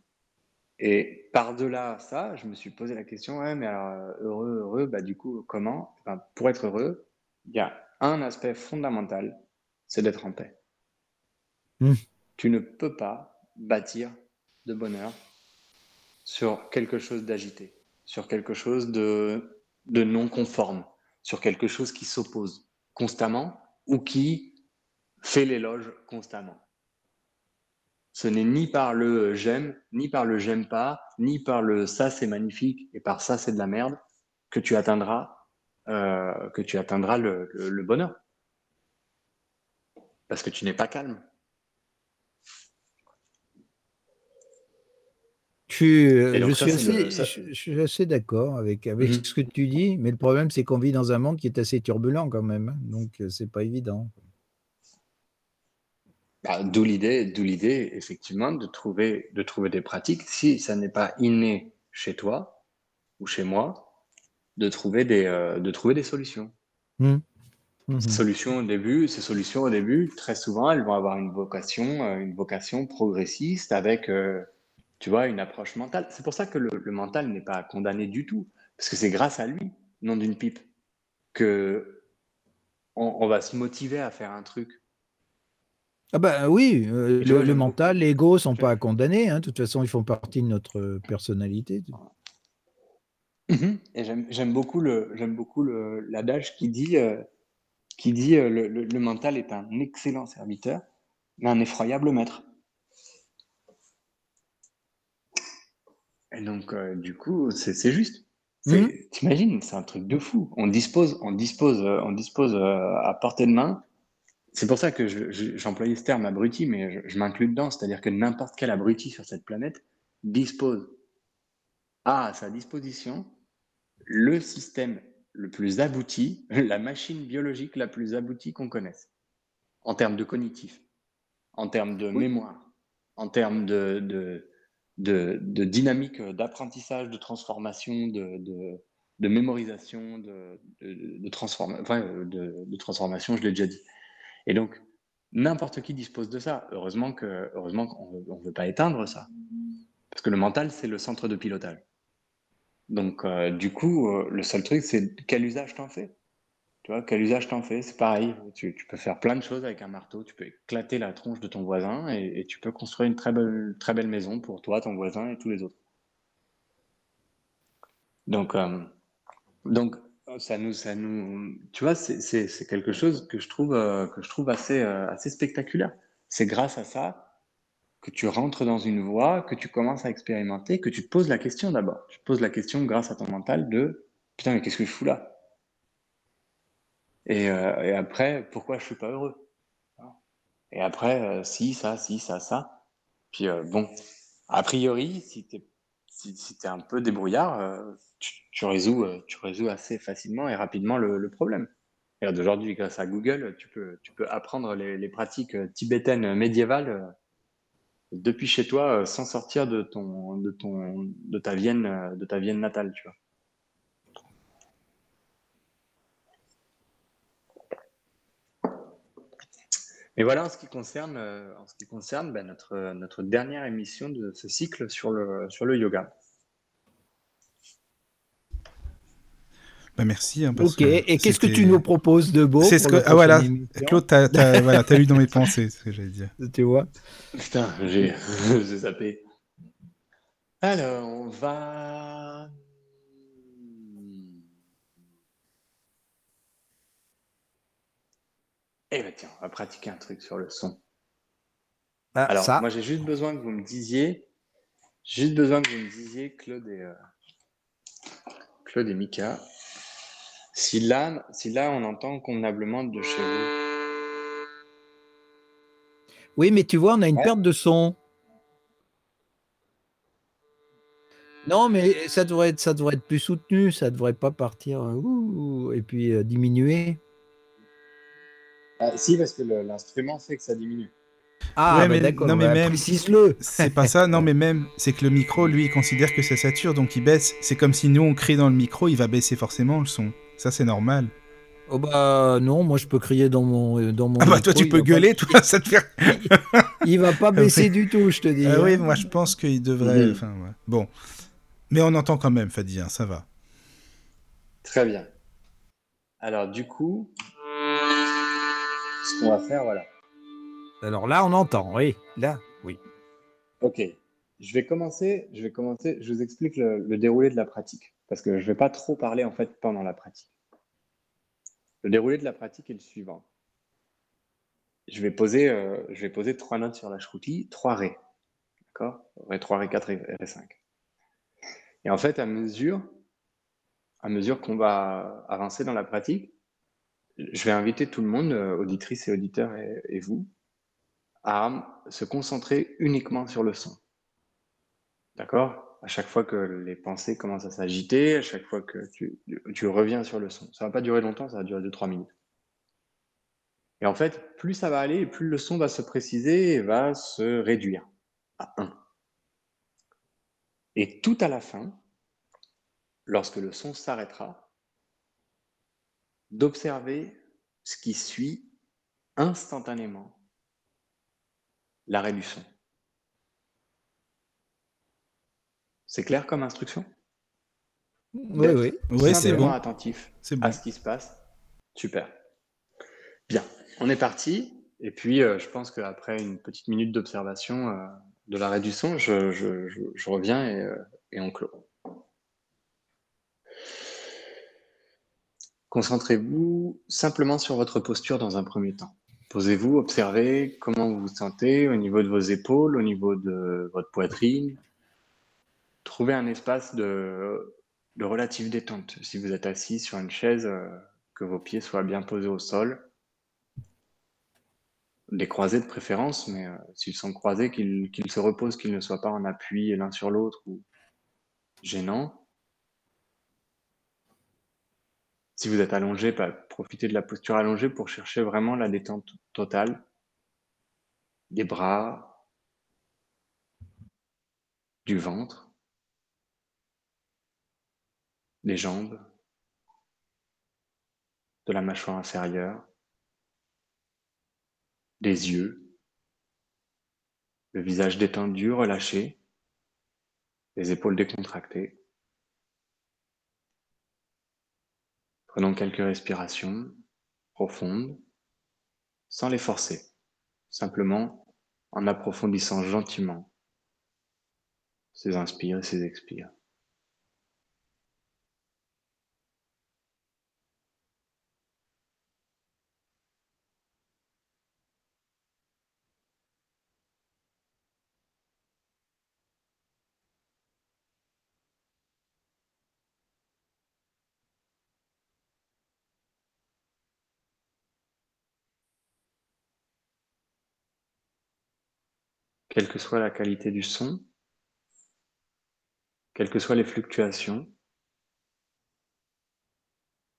et par-delà ça, je me suis posé la question, ouais, mais alors, heureux, heureux, bah, du coup, comment Pour être heureux, il y a un aspect fondamental, c'est d'être en paix. Hmm. Tu ne peux pas bâtir de bonheur sur quelque chose d'agité, sur quelque chose de, de non conforme, sur quelque chose qui s'oppose constamment ou qui fait l'éloge constamment. Ce n'est ni par le j'aime, ni par le j'aime pas, ni par le ça c'est magnifique et par ça c'est de la merde que tu atteindras, euh, que tu atteindras le, le bonheur. Parce que tu n'es pas calme. Je, suis assez, d'accord avec, avec mmh. ce que tu dis, mais le problème, c'est qu'on vit dans un monde qui est assez turbulent quand même, hein, donc euh, c'est pas évident. Bah, d'où l'idée, d'où l'idée, effectivement, de trouver, de trouver des pratiques. Si ça n'est pas inné chez toi ou chez moi, de trouver des, euh, de trouver des solutions. Mmh. Mmh. Ces solutions au début, ces solutions au début, très souvent, elles vont avoir une vocation, euh, une vocation progressiste avec tu vois, une approche mentale. C'est pour ça que le, mental n'est pas condamné du tout, parce que c'est grâce à lui, non d'une pipe, que on, va se motiver à faire un truc. Ah bah oui, euh, le, mental, l'ego sont pas condamnés. Hein. De toute façon, ils font partie de notre personnalité. Mhm. Et j'aime beaucoup le j'aime beaucoup l'adage qui dit euh, qui dit euh, le mental est un excellent serviteur, mais un effroyable maître. Et donc, euh, du coup, c'est juste. Mmh. T'imagines, c'est un truc de fou. On dispose, on dispose, euh, on dispose euh, à portée de main. C'est pour ça que j'employais ce terme abruti, mais je, m'inclus dedans. C'est-à-dire que n'importe quel abruti sur cette planète dispose à sa disposition le système le plus abouti, [laughs] la machine biologique la plus aboutie qu'on connaisse, en termes de cognitif, en termes de mémoire, en termes de, de, dynamique d'apprentissage, de transformation, de, mémorisation, de, de, transformation, je l'ai déjà dit. Et donc, n'importe qui dispose de ça. Heureusement qu'on heureusement ne veut pas éteindre ça. Parce que le mental, c'est le centre de pilotage. Donc, euh, du coup, euh, le seul truc, c'est quel usage t'en fais? Tu vois, quel usage t'en fais? C'est pareil. Tu, peux faire plein de choses avec un marteau. Tu peux éclater la tronche de ton voisin et, tu peux construire une très belle, très belle maison pour toi, ton voisin et tous les autres. Donc, euh, donc ça nous, ça nous, tu vois, c'est quelque chose que je trouve, euh, que je trouve assez, euh, assez spectaculaire. C'est grâce à ça que tu rentres dans une voie, que tu commences à expérimenter, que tu te poses la question d'abord. Tu te poses la question grâce à ton mental de putain, mais qu'est-ce que je fous là? Euh, et, après, pourquoi je suis pas heureux? Et après, si, ça, si, ça, ça. Puis bon, a priori, si tu es, si, un peu débrouillard, tu, résous, tu résous assez facilement et rapidement le, problème. Et d'aujourd'hui, grâce à Google, tu peux, tu peux apprendre les, les pratiques tibétaines médiévales depuis chez toi sans sortir de, ton, de, ton, de, ta Vienne, de ta Vienne natale, tu vois. Et voilà en ce qui concerne, euh, en ce qui concerne ben, notre, notre dernière émission de ce cycle sur le, sur le yoga. Ben merci. Hein, ok, et qu'est-ce que tu nous proposes de beau C'est ce que. Ah voilà, Claude, t'as as, [laughs] voilà, as lu dans mes pensées ce que j'allais dire. Tu vois? Putain, [laughs] j'ai zappé. Alors, on va Eh bien tiens, on va pratiquer un truc sur le son. Ah, Alors, moi j'ai juste besoin que vous me disiez, juste besoin que vous me disiez, Claude et, euh, Claude et Mika, si là, si là on entend convenablement de chez vous. Oui, mais tu vois, on a une perte de son. Non, mais ça devrait être, ça devrait être plus soutenu, ça devrait pas partir euh, et puis euh, diminuer. Ah, si, parce que l'instrument fait que ça diminue. Ah, ouais, bah mais, d'accord, non, mais bah, même, le C'est pas ça, non, mais même, c'est que le micro, lui, il considère que ça sature, donc il baisse. C'est comme si nous, on crie dans le micro, il va baisser forcément le son. Ça, c'est normal. Oh bah non, moi je peux crier dans mon dans mon. Ah bah toi tu peux gueuler, toi, [laughs] ça te fait. il va pas [laughs] baisser du tout, je te dis. Ah oui, hein. moi je pense qu'il devrait. Mhm. enfin, ouais. Bon. Mais on entend quand même, Fadi, hein, ça va. Très bien. Alors, du coup, ce qu'on va faire, voilà. Alors là, on entend, oui. Là, oui. Ok. Je vais commencer. Je vais commencer. Je vous explique le, le déroulé de la pratique parce que je vais pas trop parler en fait pendant la pratique. Le déroulé de la pratique est le suivant. Je vais poser, euh, je vais poser trois notes sur la shruti, trois ré. D'accord? Ré 3, Ré 4 et Ré 5. Et en fait, à mesure, à mesure qu'on va avancer dans la pratique, je vais inviter tout le monde, euh, auditrices et auditeurs et, vous, à se concentrer uniquement sur le son. D'accord? À chaque fois que les pensées commencent à s'agiter, à chaque fois que tu, reviens sur le son. Ça va pas durer longtemps, ça va durer 2-3 minutes. Et en fait, plus ça va aller, plus le son va se préciser et va se réduire à 1. Et tout à la fin, lorsque le son s'arrêtera, d'observer ce qui suit instantanément l'arrêt du son. C'est clair comme instruction? Oui, oui. Oui, c'est Simplement bon. attentif bon. à ce qui se passe. Super. Bien, on est parti. Et puis, euh, je pense qu'après une petite minute d'observation euh, de l'arrêt du son, je, je- je- je reviens et, euh, et on clôt. Concentrez-vous simplement sur votre posture dans un premier temps. Posez-vous, observez comment vous vous sentez au niveau de vos épaules, au niveau de votre poitrine. Trouvez un espace de, relative détente. Si vous êtes assis sur une chaise, euh, que vos pieds soient bien posés au sol. Les croisés de préférence, mais euh, s'ils sont croisés, qu'ils se reposent, qu'ils ne soient pas en appui l'un sur l'autre ou gênants. Si vous êtes allongé, bah, profitez de la posture allongée pour chercher vraiment la détente totale des bras, du ventre, des jambes, de la mâchoire inférieure, des yeux, le visage détendu, relâché, les épaules décontractées. Prenons quelques respirations profondes, sans les forcer, simplement en approfondissant gentiment ces inspires et ces expires. Quelle que soit la qualité du son, quelles que soient les fluctuations,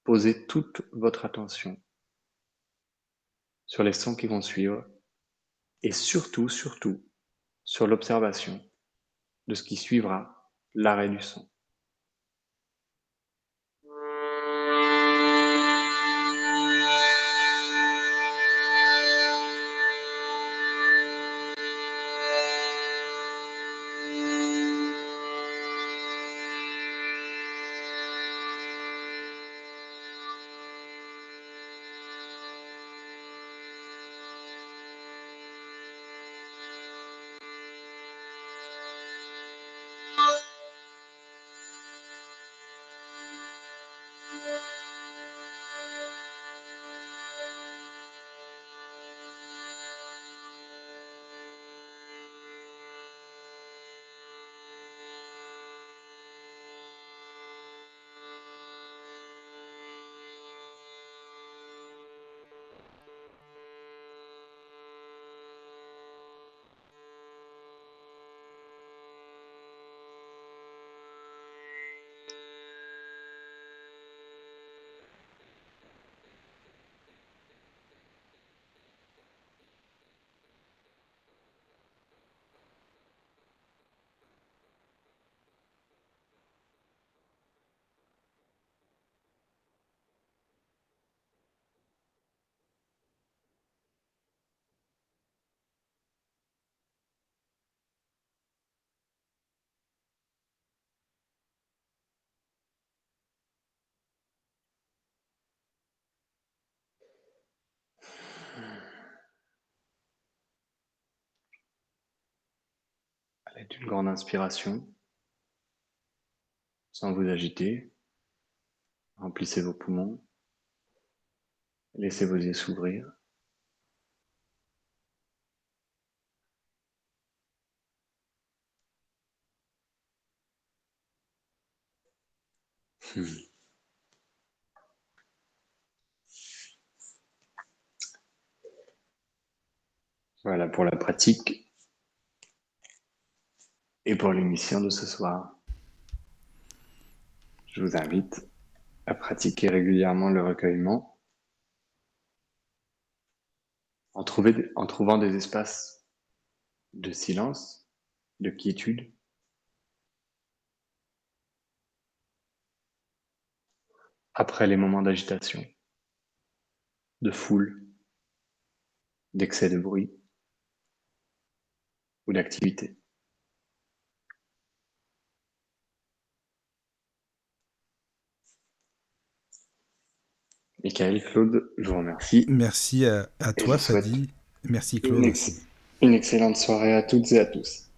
posez toute votre attention sur les sons qui vont suivre et surtout, surtout, sur l'observation de ce qui suivra l'arrêt du son. Une grande inspiration sans vous agiter. Remplissez vos poumons. Laissez vos yeux s'ouvrir. [laughs] Voilà pour la pratique et pour l'émission de ce soir. Je vous invite à pratiquer régulièrement le recueillement en, trouvant des espaces de silence, de quiétude. Après les moments d'agitation, de foule, d'excès de bruit ou d'activité. Michael, Claude, je vous remercie. Merci à, toi, Fadi. Merci, Claude. Une, excellente soirée à toutes et à tous.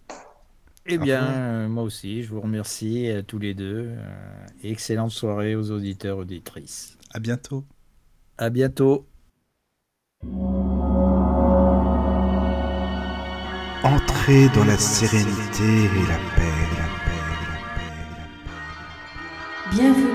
Eh bien, euh, moi aussi, je vous remercie à tous les deux. Euh, excellente soirée aux auditeurs, auditrices. À bientôt. À bientôt. Entrez dans la sérénité et la paix, la paix, la paix, la paix. Bienvenue